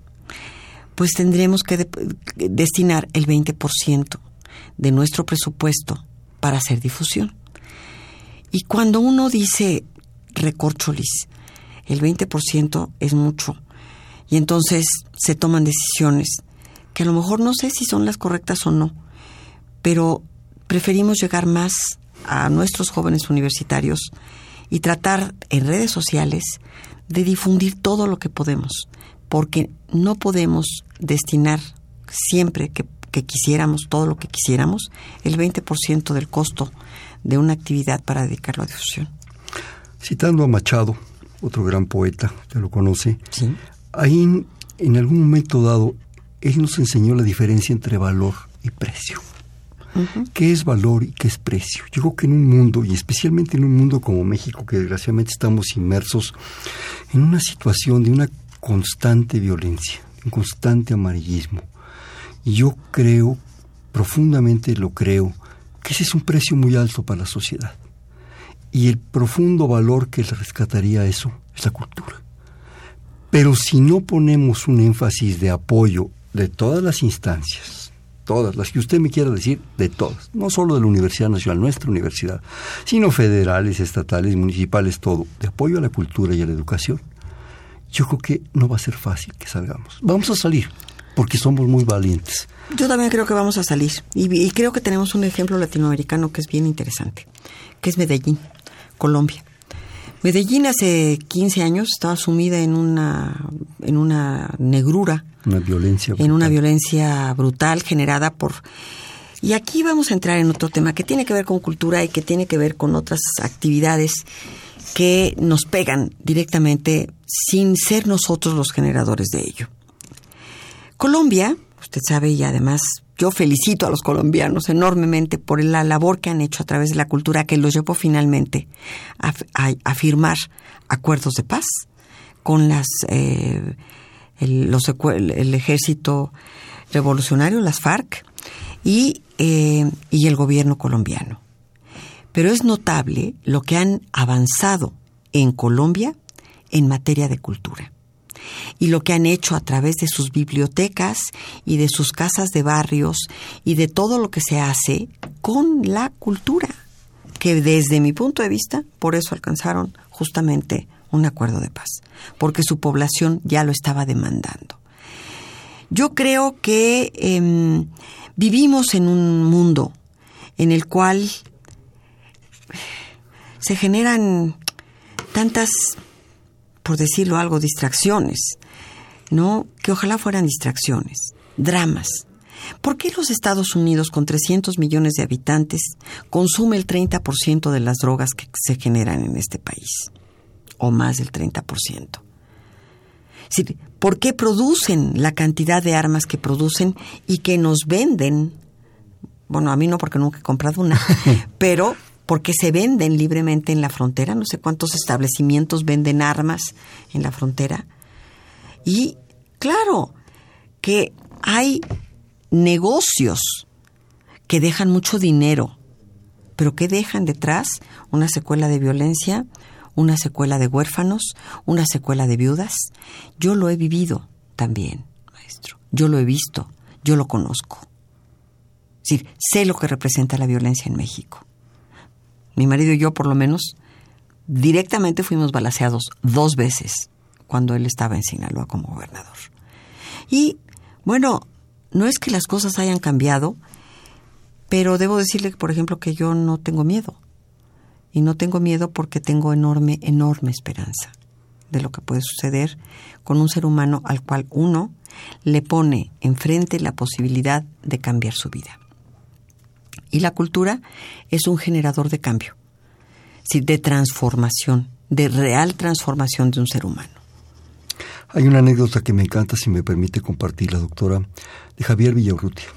pues tendremos que destinar el 20% de nuestro presupuesto para hacer difusión. Y cuando uno dice, recorcholis. El 20% es mucho. Y entonces se toman decisiones que a lo mejor no sé si son las correctas o no, pero preferimos llegar más a nuestros jóvenes universitarios y tratar en redes sociales de difundir todo lo que podemos, porque no podemos destinar siempre que, quisiéramos, todo lo que quisiéramos, el 20% del costo de una actividad para dedicarlo a difusión. Citando a Machado, otro gran poeta, que lo conoce, ¿Sí? Ahí en algún momento dado, él nos enseñó la diferencia entre valor y precio. ¿Qué es valor y qué es precio? Yo creo que en un mundo, y especialmente en un mundo como México, que desgraciadamente estamos inmersos en una situación de una constante violencia, un constante amarillismo. Y yo creo, profundamente lo creo, que ese es un precio muy alto para la sociedad. Y el profundo valor que le rescataría eso es la cultura. Pero si no ponemos un énfasis de apoyo de todas las instancias, todas, las que usted me quiera decir, de todas, no solo de la Universidad Nacional, nuestra universidad, sino federales, estatales, municipales, todo, de apoyo a la cultura y a la educación, yo creo que no va a ser fácil que salgamos. Vamos a salir, porque somos muy valientes. Yo también creo que vamos a salir, y, y creo que tenemos un ejemplo latinoamericano que es bien interesante, que es Medellín, Colombia. Medellín hace 15 años estaba sumida en una, en una negrura. Una violencia. En una violencia brutal generada por... Y aquí vamos a entrar en otro tema que tiene que ver con cultura y que tiene que ver con otras actividades que nos pegan directamente sin ser nosotros los generadores de ello. Colombia, usted sabe, y además yo felicito a los colombianos enormemente por la labor que han hecho a través de la cultura que los llevó finalmente a, firmar acuerdos de paz con las eh, el, los, el, ejército revolucionario, las FARC, y, eh, y el gobierno colombiano. Pero es notable lo que han avanzado en Colombia en materia de cultura y lo que han hecho a través de sus bibliotecas y de sus casas de barrios y de todo lo que se hace con la cultura, que desde mi punto de vista, por eso alcanzaron justamente un acuerdo de paz, porque su población ya lo estaba demandando. Yo creo que em, vivimos en un mundo en el cual se generan tantas por decirlo algo, distracciones, ¿no? Que ojalá fueran distracciones, dramas. ¿Por qué los Estados Unidos, con 300 millones de habitantes, consume el 30% de las drogas que se generan en este país? O más del 30%. ¿Por qué producen la cantidad de armas que producen y que nos venden? Bueno, a mí no, porque nunca he comprado una, (laughs) pero porque se venden libremente en la frontera. No sé cuántos establecimientos venden armas en la frontera. Y claro, que hay negocios que dejan mucho dinero, pero que dejan detrás una secuela de violencia, una secuela de huérfanos, una secuela de viudas. Yo lo he vivido también, maestro. Yo lo he visto, yo lo conozco. Es decir, sé lo que representa la violencia en México mi marido y yo por lo menos, directamente fuimos balaseados dos veces cuando él estaba en Sinaloa como gobernador. Y bueno, no es que las cosas hayan cambiado, pero debo decirle, por ejemplo, que yo no tengo miedo. Y no tengo miedo porque tengo enorme, enorme esperanza de lo que puede suceder con un ser humano al cual uno le pone enfrente la posibilidad de cambiar su vida. Y la cultura es un generador de cambio, de transformación, de real transformación de un ser humano. Hay una anécdota que me encanta, si me permite compartirla, doctora, de Javier Villaurrutia.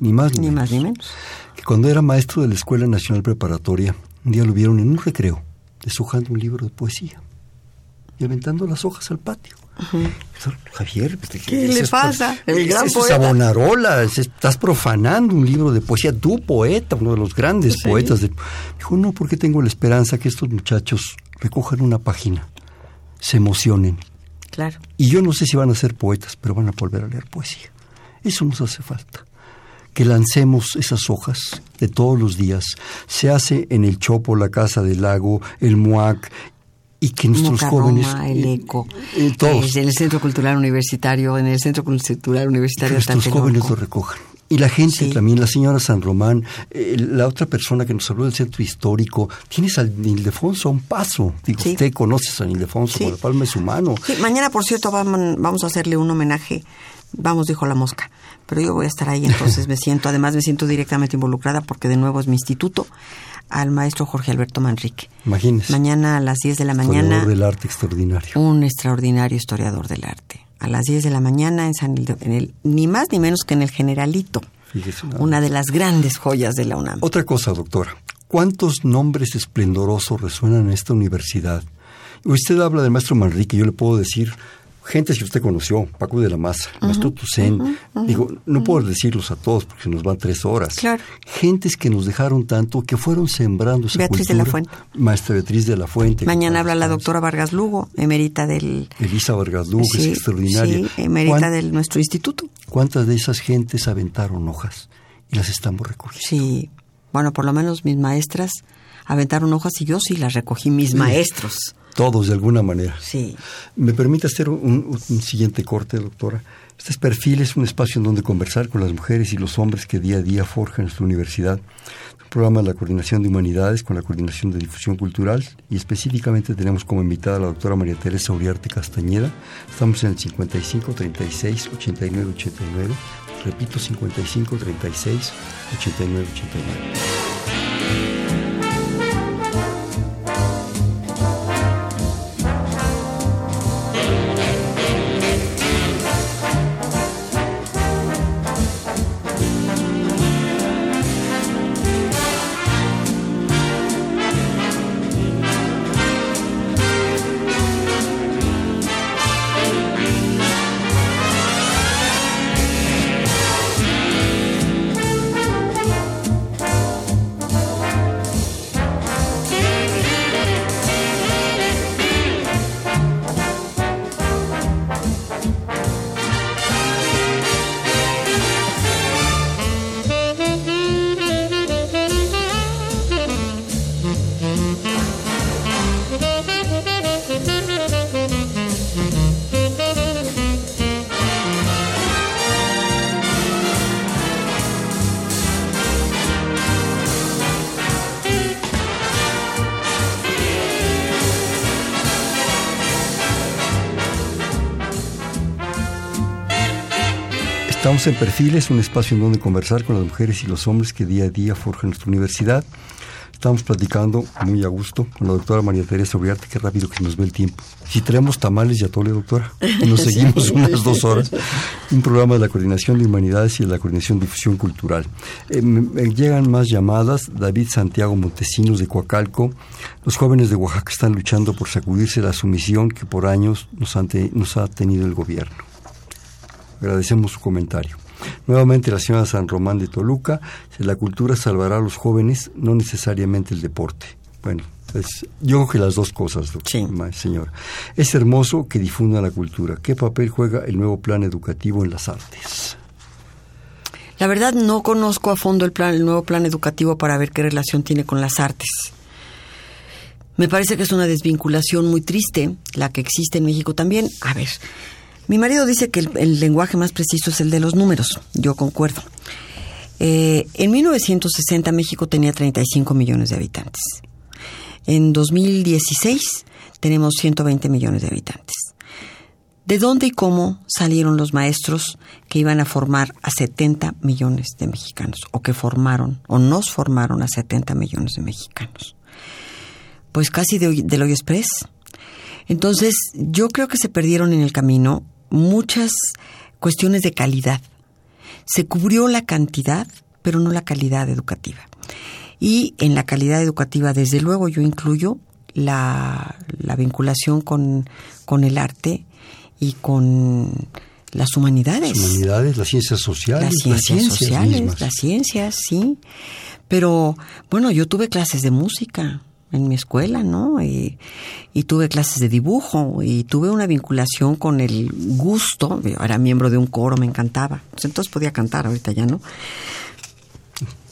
Ni más ni, más ni menos. Que cuando era maestro de la Escuela Nacional Preparatoria, un día lo vieron en un recreo, deshojando un libro de poesía y aventando las hojas al patio. Javier, pues, ¿qué le pasa? El gran es Savonarola, estás profanando un libro de poesía, tú poeta, uno de los grandes poetas. Dijo, no, porque tengo la esperanza que estos muchachos recojan una página, se emocionen. Claro. Y yo no sé si van a ser poetas, pero van a volver a leer poesía. Eso nos hace falta. Que lancemos esas hojas de todos los días. Se hace en el Chopo, la Casa del Lago, el MUAC y que nuestros jóvenes el eco eh, todos en el centro cultural universitario en el centro cultural universitario que nuestros jóvenes lo recojan y la gente también, la señora San Román, eh, la otra persona que nos habló del centro histórico, tienes a Ildefonso a un paso. Digo, usted conoce a San Ildefonso, por la palma es humano. mañana, por cierto, vamos a hacerle un homenaje. Vamos, dijo la mosca. Pero yo voy a estar ahí, entonces me (laughs) siento, además me siento directamente involucrada porque de nuevo es mi instituto al maestro Jorge Alberto Manrique. Imagínese. Mañana a las 10 de la mañana. Historiador del arte extraordinario. Un extraordinario historiador del arte. A las 10 de la mañana en San en el, ni más ni menos que en el Generalito. Fíjese una de las grandes joyas de la UNAM. Otra cosa, doctora. ¿Cuántos nombres esplendorosos resuenan en esta universidad? Usted habla del maestro Manrique, yo le puedo decir Gente que usted conoció, Paco de la Maza, Maestro Tucen, digo, no puedo decirlos a todos porque se nos van tres horas. Claro. Gentes que nos dejaron tanto, que fueron sembrando esa Beatriz de la Fuente. Maestra Beatriz de la Fuente. Mañana habla la doctora Vargas Lugo, emerita del... Elisa Vargas Lugo, es extraordinaria. Sí, emerita de nuestro instituto. ¿Cuántas de esas gentes aventaron hojas y las estamos recogiendo? Sí, bueno, por lo menos mis maestras aventaron hojas y yo sí las recogí, mis maestros todos de alguna manera. Sí. ¿Me permite hacer un, siguiente corte, doctora? Este perfil es un espacio en donde conversar con las mujeres y los hombres que día a día forjan nuestra universidad. Un programa de la Coordinación de Humanidades con la Coordinación de Difusión Cultural y específicamente tenemos como invitada a la doctora María Teresa Uriarte Castañeda. Estamos en el 55 36 89 89. Repito, 55 36 89 89. Estamos en Perfiles, un espacio en donde conversar con las mujeres y los hombres que día a día forjan nuestra universidad. Estamos platicando muy a gusto con la doctora María Teresa Uriarte, qué rápido que nos ve el tiempo. Si traemos tamales ya tole, doctora, nos (laughs) seguimos unas dos horas. Un programa de la Coordinación de Humanidades y de la Coordinación de Difusión Cultural. Eh, llegan más llamadas. David Santiago Montesinos de Coacalco. Los jóvenes de Oaxaca están luchando por sacudirse la sumisión que por años nos, nos ha tenido el gobierno. Agradecemos su comentario. Nuevamente la señora San Román de Toluca, la cultura salvará a los jóvenes, no necesariamente el deporte. Bueno, yo creo que las dos cosas, señora. Es hermoso que difunda la cultura. ¿Qué papel juega el nuevo plan educativo en las artes? La verdad no conozco a fondo el, plan, el nuevo plan educativo para ver qué relación tiene con las artes. Me parece que es una desvinculación muy triste la que existe en México también. A ver, mi marido dice que el, lenguaje más preciso es el de los números. Yo concuerdo. Eh, en 1960 México tenía 35 millones de habitantes. En 2016 tenemos 120 millones de habitantes. ¿De dónde y cómo salieron los maestros que iban a formar a 70 millones de mexicanos? O que formaron, o nos formaron a 70 millones de mexicanos. Pues casi de, del hoyo express. Entonces, yo creo que se perdieron en el camino muchas cuestiones de calidad. Se cubrió la cantidad, pero no la calidad educativa. Y en la calidad educativa, desde luego, yo incluyo la, vinculación con, con el arte y con las humanidades. Las humanidades, las ciencias sociales. Las ciencias, sociales, las ciencias, sí. Pero bueno, yo tuve clases de música en mi escuela, ¿no? Y, tuve clases de dibujo y tuve una vinculación con el gusto. Yo era miembro de un coro, me encantaba. Pues entonces podía cantar, ahorita ya no.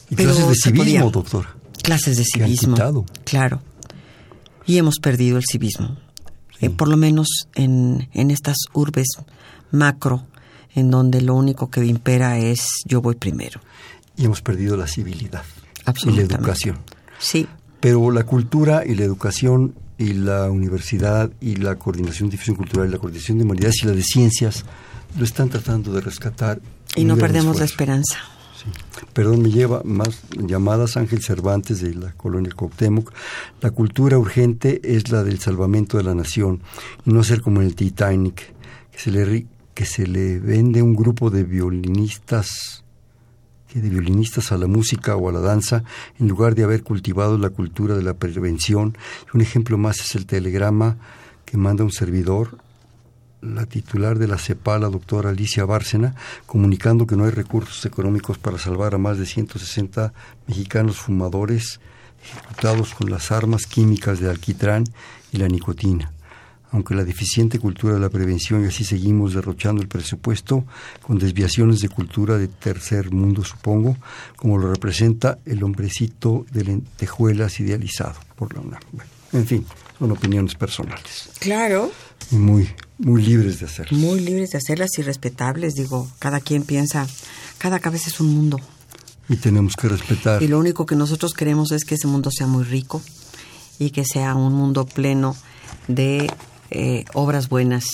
¿Y clases de civismo, doctor? Clases de civismo. Claro. y hemos perdido el civismo. Eh, por lo menos en, en estas urbes macro, en donde lo único que impera es yo voy primero. Y hemos perdido la civilidad y la educación. Sí. Pero la cultura y la educación y la universidad y la coordinación de difusión cultural y la coordinación de humanidades y la de ciencias lo están tratando de rescatar. Y no perdemos la esperanza. Perdón, me lleva más llamadas Ángel Cervantes de la colonia Cuauhtémoc. La cultura urgente es la del salvamento de la nación y no ser como en el Titanic, que se le, que se le vende un grupo de violinistas de violinistas a la música o a la danza en lugar de haber cultivado la cultura de la prevención. un ejemplo más es el telegrama que manda un servidor, la titular de la CEPA, la doctora Alicia Bárcena, comunicando que no hay recursos económicos para salvar a más de 160 mexicanos fumadores ejecutados con las armas químicas de alquitrán y la nicotina aunque la deficiente cultura de la prevención y así seguimos derrochando el presupuesto con desviaciones de cultura de tercer mundo, supongo, como lo representa el hombrecito de lentejuelas idealizado por la UNAM. en fin, son opiniones personales. Claro. Y muy, muy libres de hacerlas. Muy libres de hacerlas y respetables, digo, cada quien piensa, cada cabeza es un mundo. Y tenemos que respetar. Y lo único que nosotros queremos es que ese mundo sea muy rico y que sea un mundo pleno de eh, obras buenas.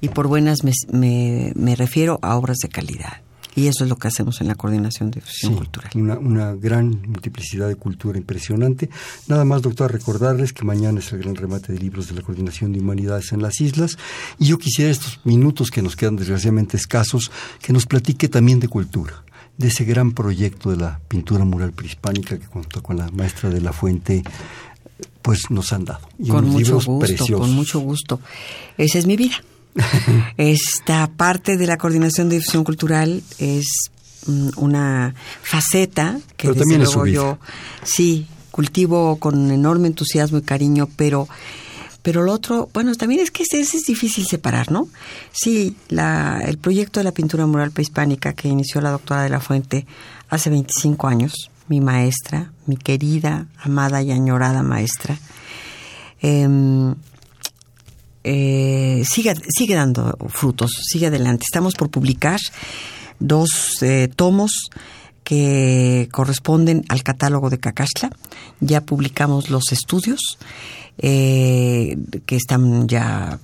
Y por buenas me, me, refiero a obras de calidad. Y eso es lo que hacemos en la coordinación de difusión cultural. Una, una gran multiplicidad de cultura impresionante. Nada más, doctor, recordarles que mañana es el gran remate de libros de la coordinación de humanidades en las islas. Y yo quisiera estos minutos que nos quedan desgraciadamente escasos, que nos platique también de cultura de ese gran proyecto de la pintura mural prehispánica que contó con la maestra de la Fuente pues nos han dado. con mucho gusto, con mucho gusto. Esa es mi vida. (laughs) Esta parte de la coordinación de difusión cultural es mm, una faceta que pero también luego yo sí cultivo con enorme entusiasmo y cariño, pero pero lo otro, bueno, también es que es, es difícil separar, ¿no? Sí, la, el proyecto de la pintura mural prehispánica que inició la doctora de la Fuente hace 25 años, mi maestra, mi querida, amada y añorada maestra, em, eh, sigue, dando frutos, sigue adelante. Estamos por publicar dos eh, tomos que corresponden al catálogo de Cacastla. Ya publicamos los estudios eh, que están ya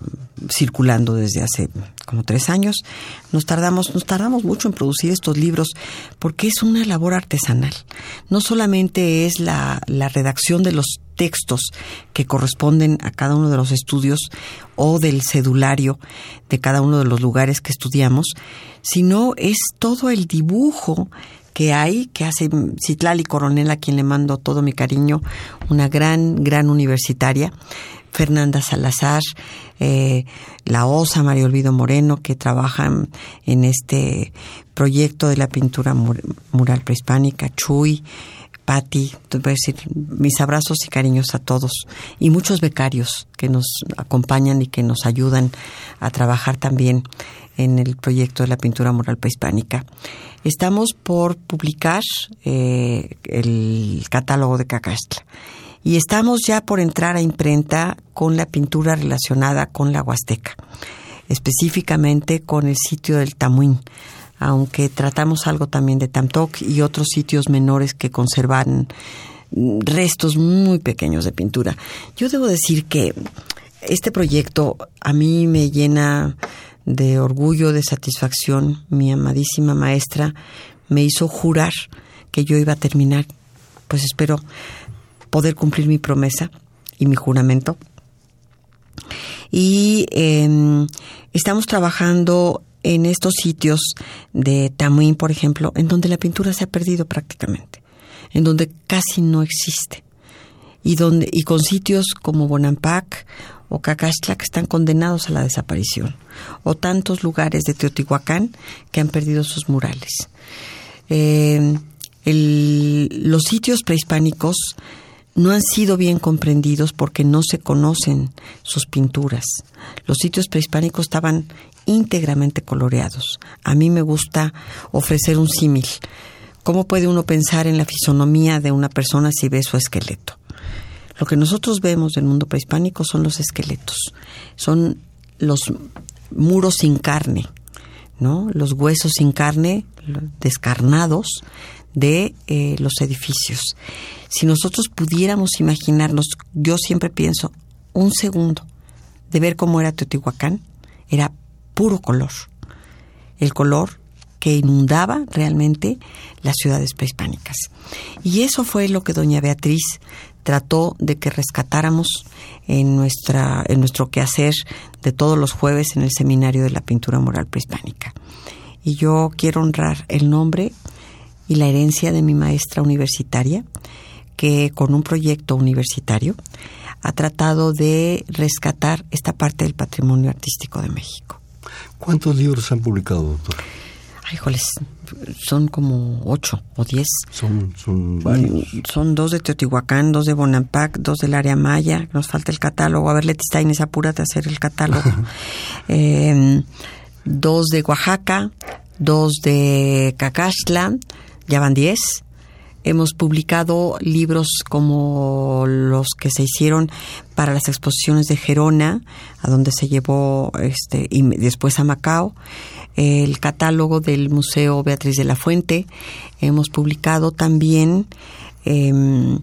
circulando desde hace como tres años. Nos tardamos, nos tardamos mucho en producir estos libros porque es una labor artesanal. No solamente es la, la redacción de los textos que corresponden a cada uno de los estudios o del cedulario de cada uno de los lugares que estudiamos, sino es todo el dibujo que hay, que hace Citlali Coronel, a quien le mando todo mi cariño, una gran, gran universitaria, Fernanda Salazar, eh, la OSA, María Olvido Moreno, que trabajan en este proyecto de la pintura mural prehispánica, Chuy, Patti, decir, mis abrazos y cariños a todos, y muchos becarios que nos acompañan y que nos ayudan a trabajar también en el proyecto de la pintura mural prehispánica. Estamos por publicar eh, el catálogo de Cacastla y estamos ya por entrar a imprenta con la pintura relacionada con la Huasteca, específicamente con el sitio del Tamuín, aunque tratamos algo también de Tamtoc y otros sitios menores que conservan restos muy pequeños de pintura. Yo debo decir que este proyecto a mí me llena de orgullo, de satisfacción, mi amadísima maestra me hizo jurar que yo iba a terminar. Pues espero poder cumplir mi promesa y mi juramento. Y em, estamos trabajando en estos sitios de Tamuín, por ejemplo, en donde la pintura se ha perdido prácticamente, en donde casi no existe. Y, donde, y con sitios como Bonampak o Cacastla que están condenados a la desaparición, o tantos lugares de Teotihuacán que han perdido sus murales. Eh, los sitios prehispánicos no han sido bien comprendidos porque no se conocen sus pinturas. Los sitios prehispánicos estaban íntegramente coloreados. A mí me gusta ofrecer un símil. ¿Cómo puede uno pensar en la fisonomía de una persona si ve su esqueleto? Lo que nosotros vemos del mundo prehispánico son los esqueletos, son los muros sin carne, ¿no? Los huesos sin carne, descarnados de eh, los edificios. Si nosotros pudiéramos imaginarnos, yo siempre pienso, un segundo de ver cómo era Teotihuacán, era puro color. El color que inundaba realmente las ciudades prehispánicas. Y eso fue lo que doña Beatriz trató de que rescatáramos en nuestra en nuestro quehacer de todos los jueves en el seminario de la pintura mural prehispánica. Y yo quiero honrar el nombre y la herencia de mi maestra universitaria que con un proyecto universitario ha tratado de rescatar esta parte del patrimonio artístico de México. ¿Cuántos libros han publicado, doctor? híjoles, son como ocho o diez. Son, son varios. Son dos de Teotihuacán, dos de Bonampak, dos del área maya. Nos falta el catálogo. A ver, Leti Steines, apúrate a hacer el catálogo. (laughs) Em, dos de Oaxaca, dos de Cacaxtla, ya van diez. Hemos publicado libros como los que se hicieron para las exposiciones de Gerona, a donde se llevó este, y después a Macao el catálogo del Museo Beatriz de la Fuente. Hemos publicado también em,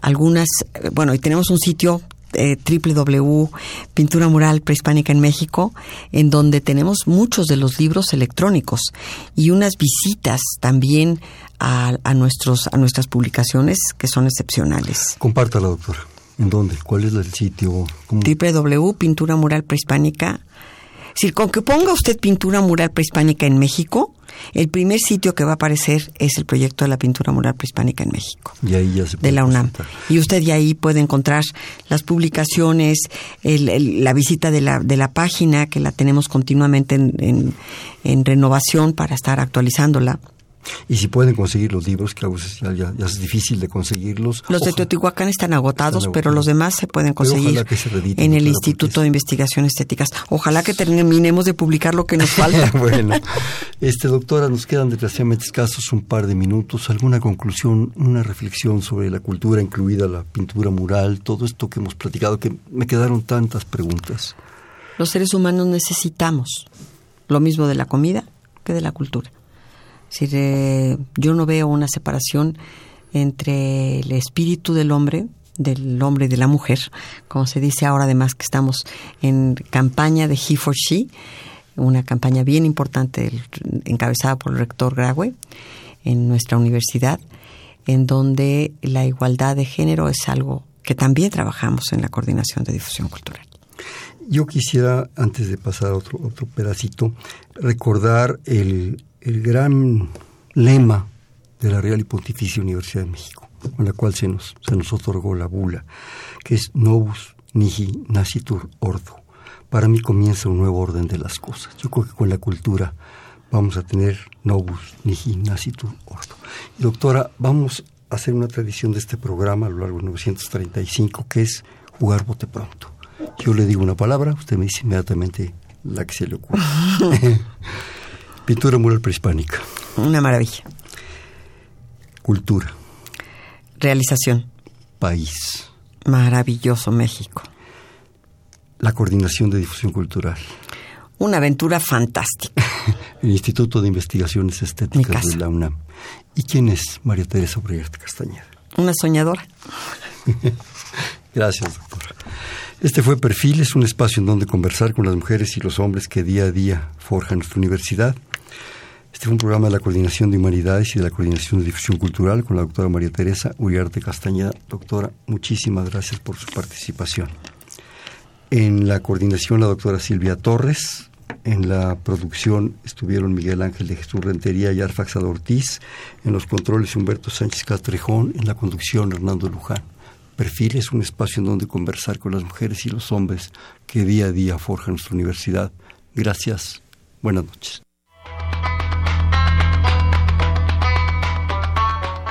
algunas, bueno, y tenemos un sitio eh, www Pintura Mural Prehispánica en México, en donde tenemos muchos de los libros electrónicos y unas visitas también a, a, nuestros, a nuestras publicaciones que son excepcionales. Compártala, doctora. ¿En dónde? ¿Cuál es el sitio? ¿Cómo? Si con que ponga usted pintura mural prehispánica en México, el primer sitio que va a aparecer es el proyecto de la pintura mural prehispánica en México. Y ahí ya se de la UNAM. Y usted ya ahí puede encontrar las publicaciones, la visita de la, de la página, que la tenemos continuamente en, en renovación para estar actualizándola. Y si pueden conseguir los libros, que ya, ya, es difícil de conseguirlos. Los de Teotihuacán están agotados, pero los demás se pueden conseguir en el Instituto de Investigación Estéticas. Ojalá que terminemos de publicar lo que nos (laughs) falta. (laughs) bueno, este doctora, nos quedan desgraciadamente escasos un par de minutos. ¿Alguna conclusión, una reflexión sobre la cultura, incluida la pintura mural, todo esto que hemos platicado, que me quedaron tantas preguntas? Los seres humanos necesitamos lo mismo de la comida que de la cultura decir, yo no veo una separación entre el espíritu del hombre, del hombre y de la mujer, como se dice ahora además que estamos en campaña de He for She, una campaña bien importante encabezada por el rector Graue en nuestra universidad, en donde la igualdad de género es algo que también trabajamos en la coordinación de difusión cultural. Yo quisiera, antes de pasar a otro, otro pedacito, recordar el, el gran lema de la Real y Pontificia Universidad de México, con la cual se nos, se nos otorgó la bula, que es Novus Niji Nacitur Ordo. Para mí comienza un nuevo orden de las cosas. Yo creo que con la cultura vamos a tener Novus Niji Nacitur Ordo. Y doctora, vamos a hacer una tradición de este programa a lo largo de 935, que es jugar bote pronto. Yo le digo una palabra, usted me dice inmediatamente la que se le ocurre. (laughs) Pintura mural prehispánica. Una maravilla. Cultura. Realización. País. Maravilloso México. La coordinación de difusión cultural. Una aventura fantástica. (laughs) El Instituto de Investigaciones Estéticas de la UNAM. ¿Y quién es María Teresa Obreyarte Castañeda? Una soñadora. (laughs) Gracias, doctora. Este fue Perfil, es un espacio en donde conversar con las mujeres y los hombres que día a día forjan nuestra universidad. Este fue un programa de la Coordinación de Humanidades y de la Coordinación de Difusión Cultural con la doctora María Teresa Uriarte Castañeda. Doctora, muchísimas gracias por su participación. En la coordinación la doctora Silvia Torres. En la producción estuvieron Miguel Ángel de Jesús Rentería y Arfax Ortiz. En los controles Humberto Sánchez Castrejón. En la conducción Hernando Luján. Perfil es un espacio en donde conversar con las mujeres y los hombres que día a día forjan nuestra universidad. Gracias. Buenas noches.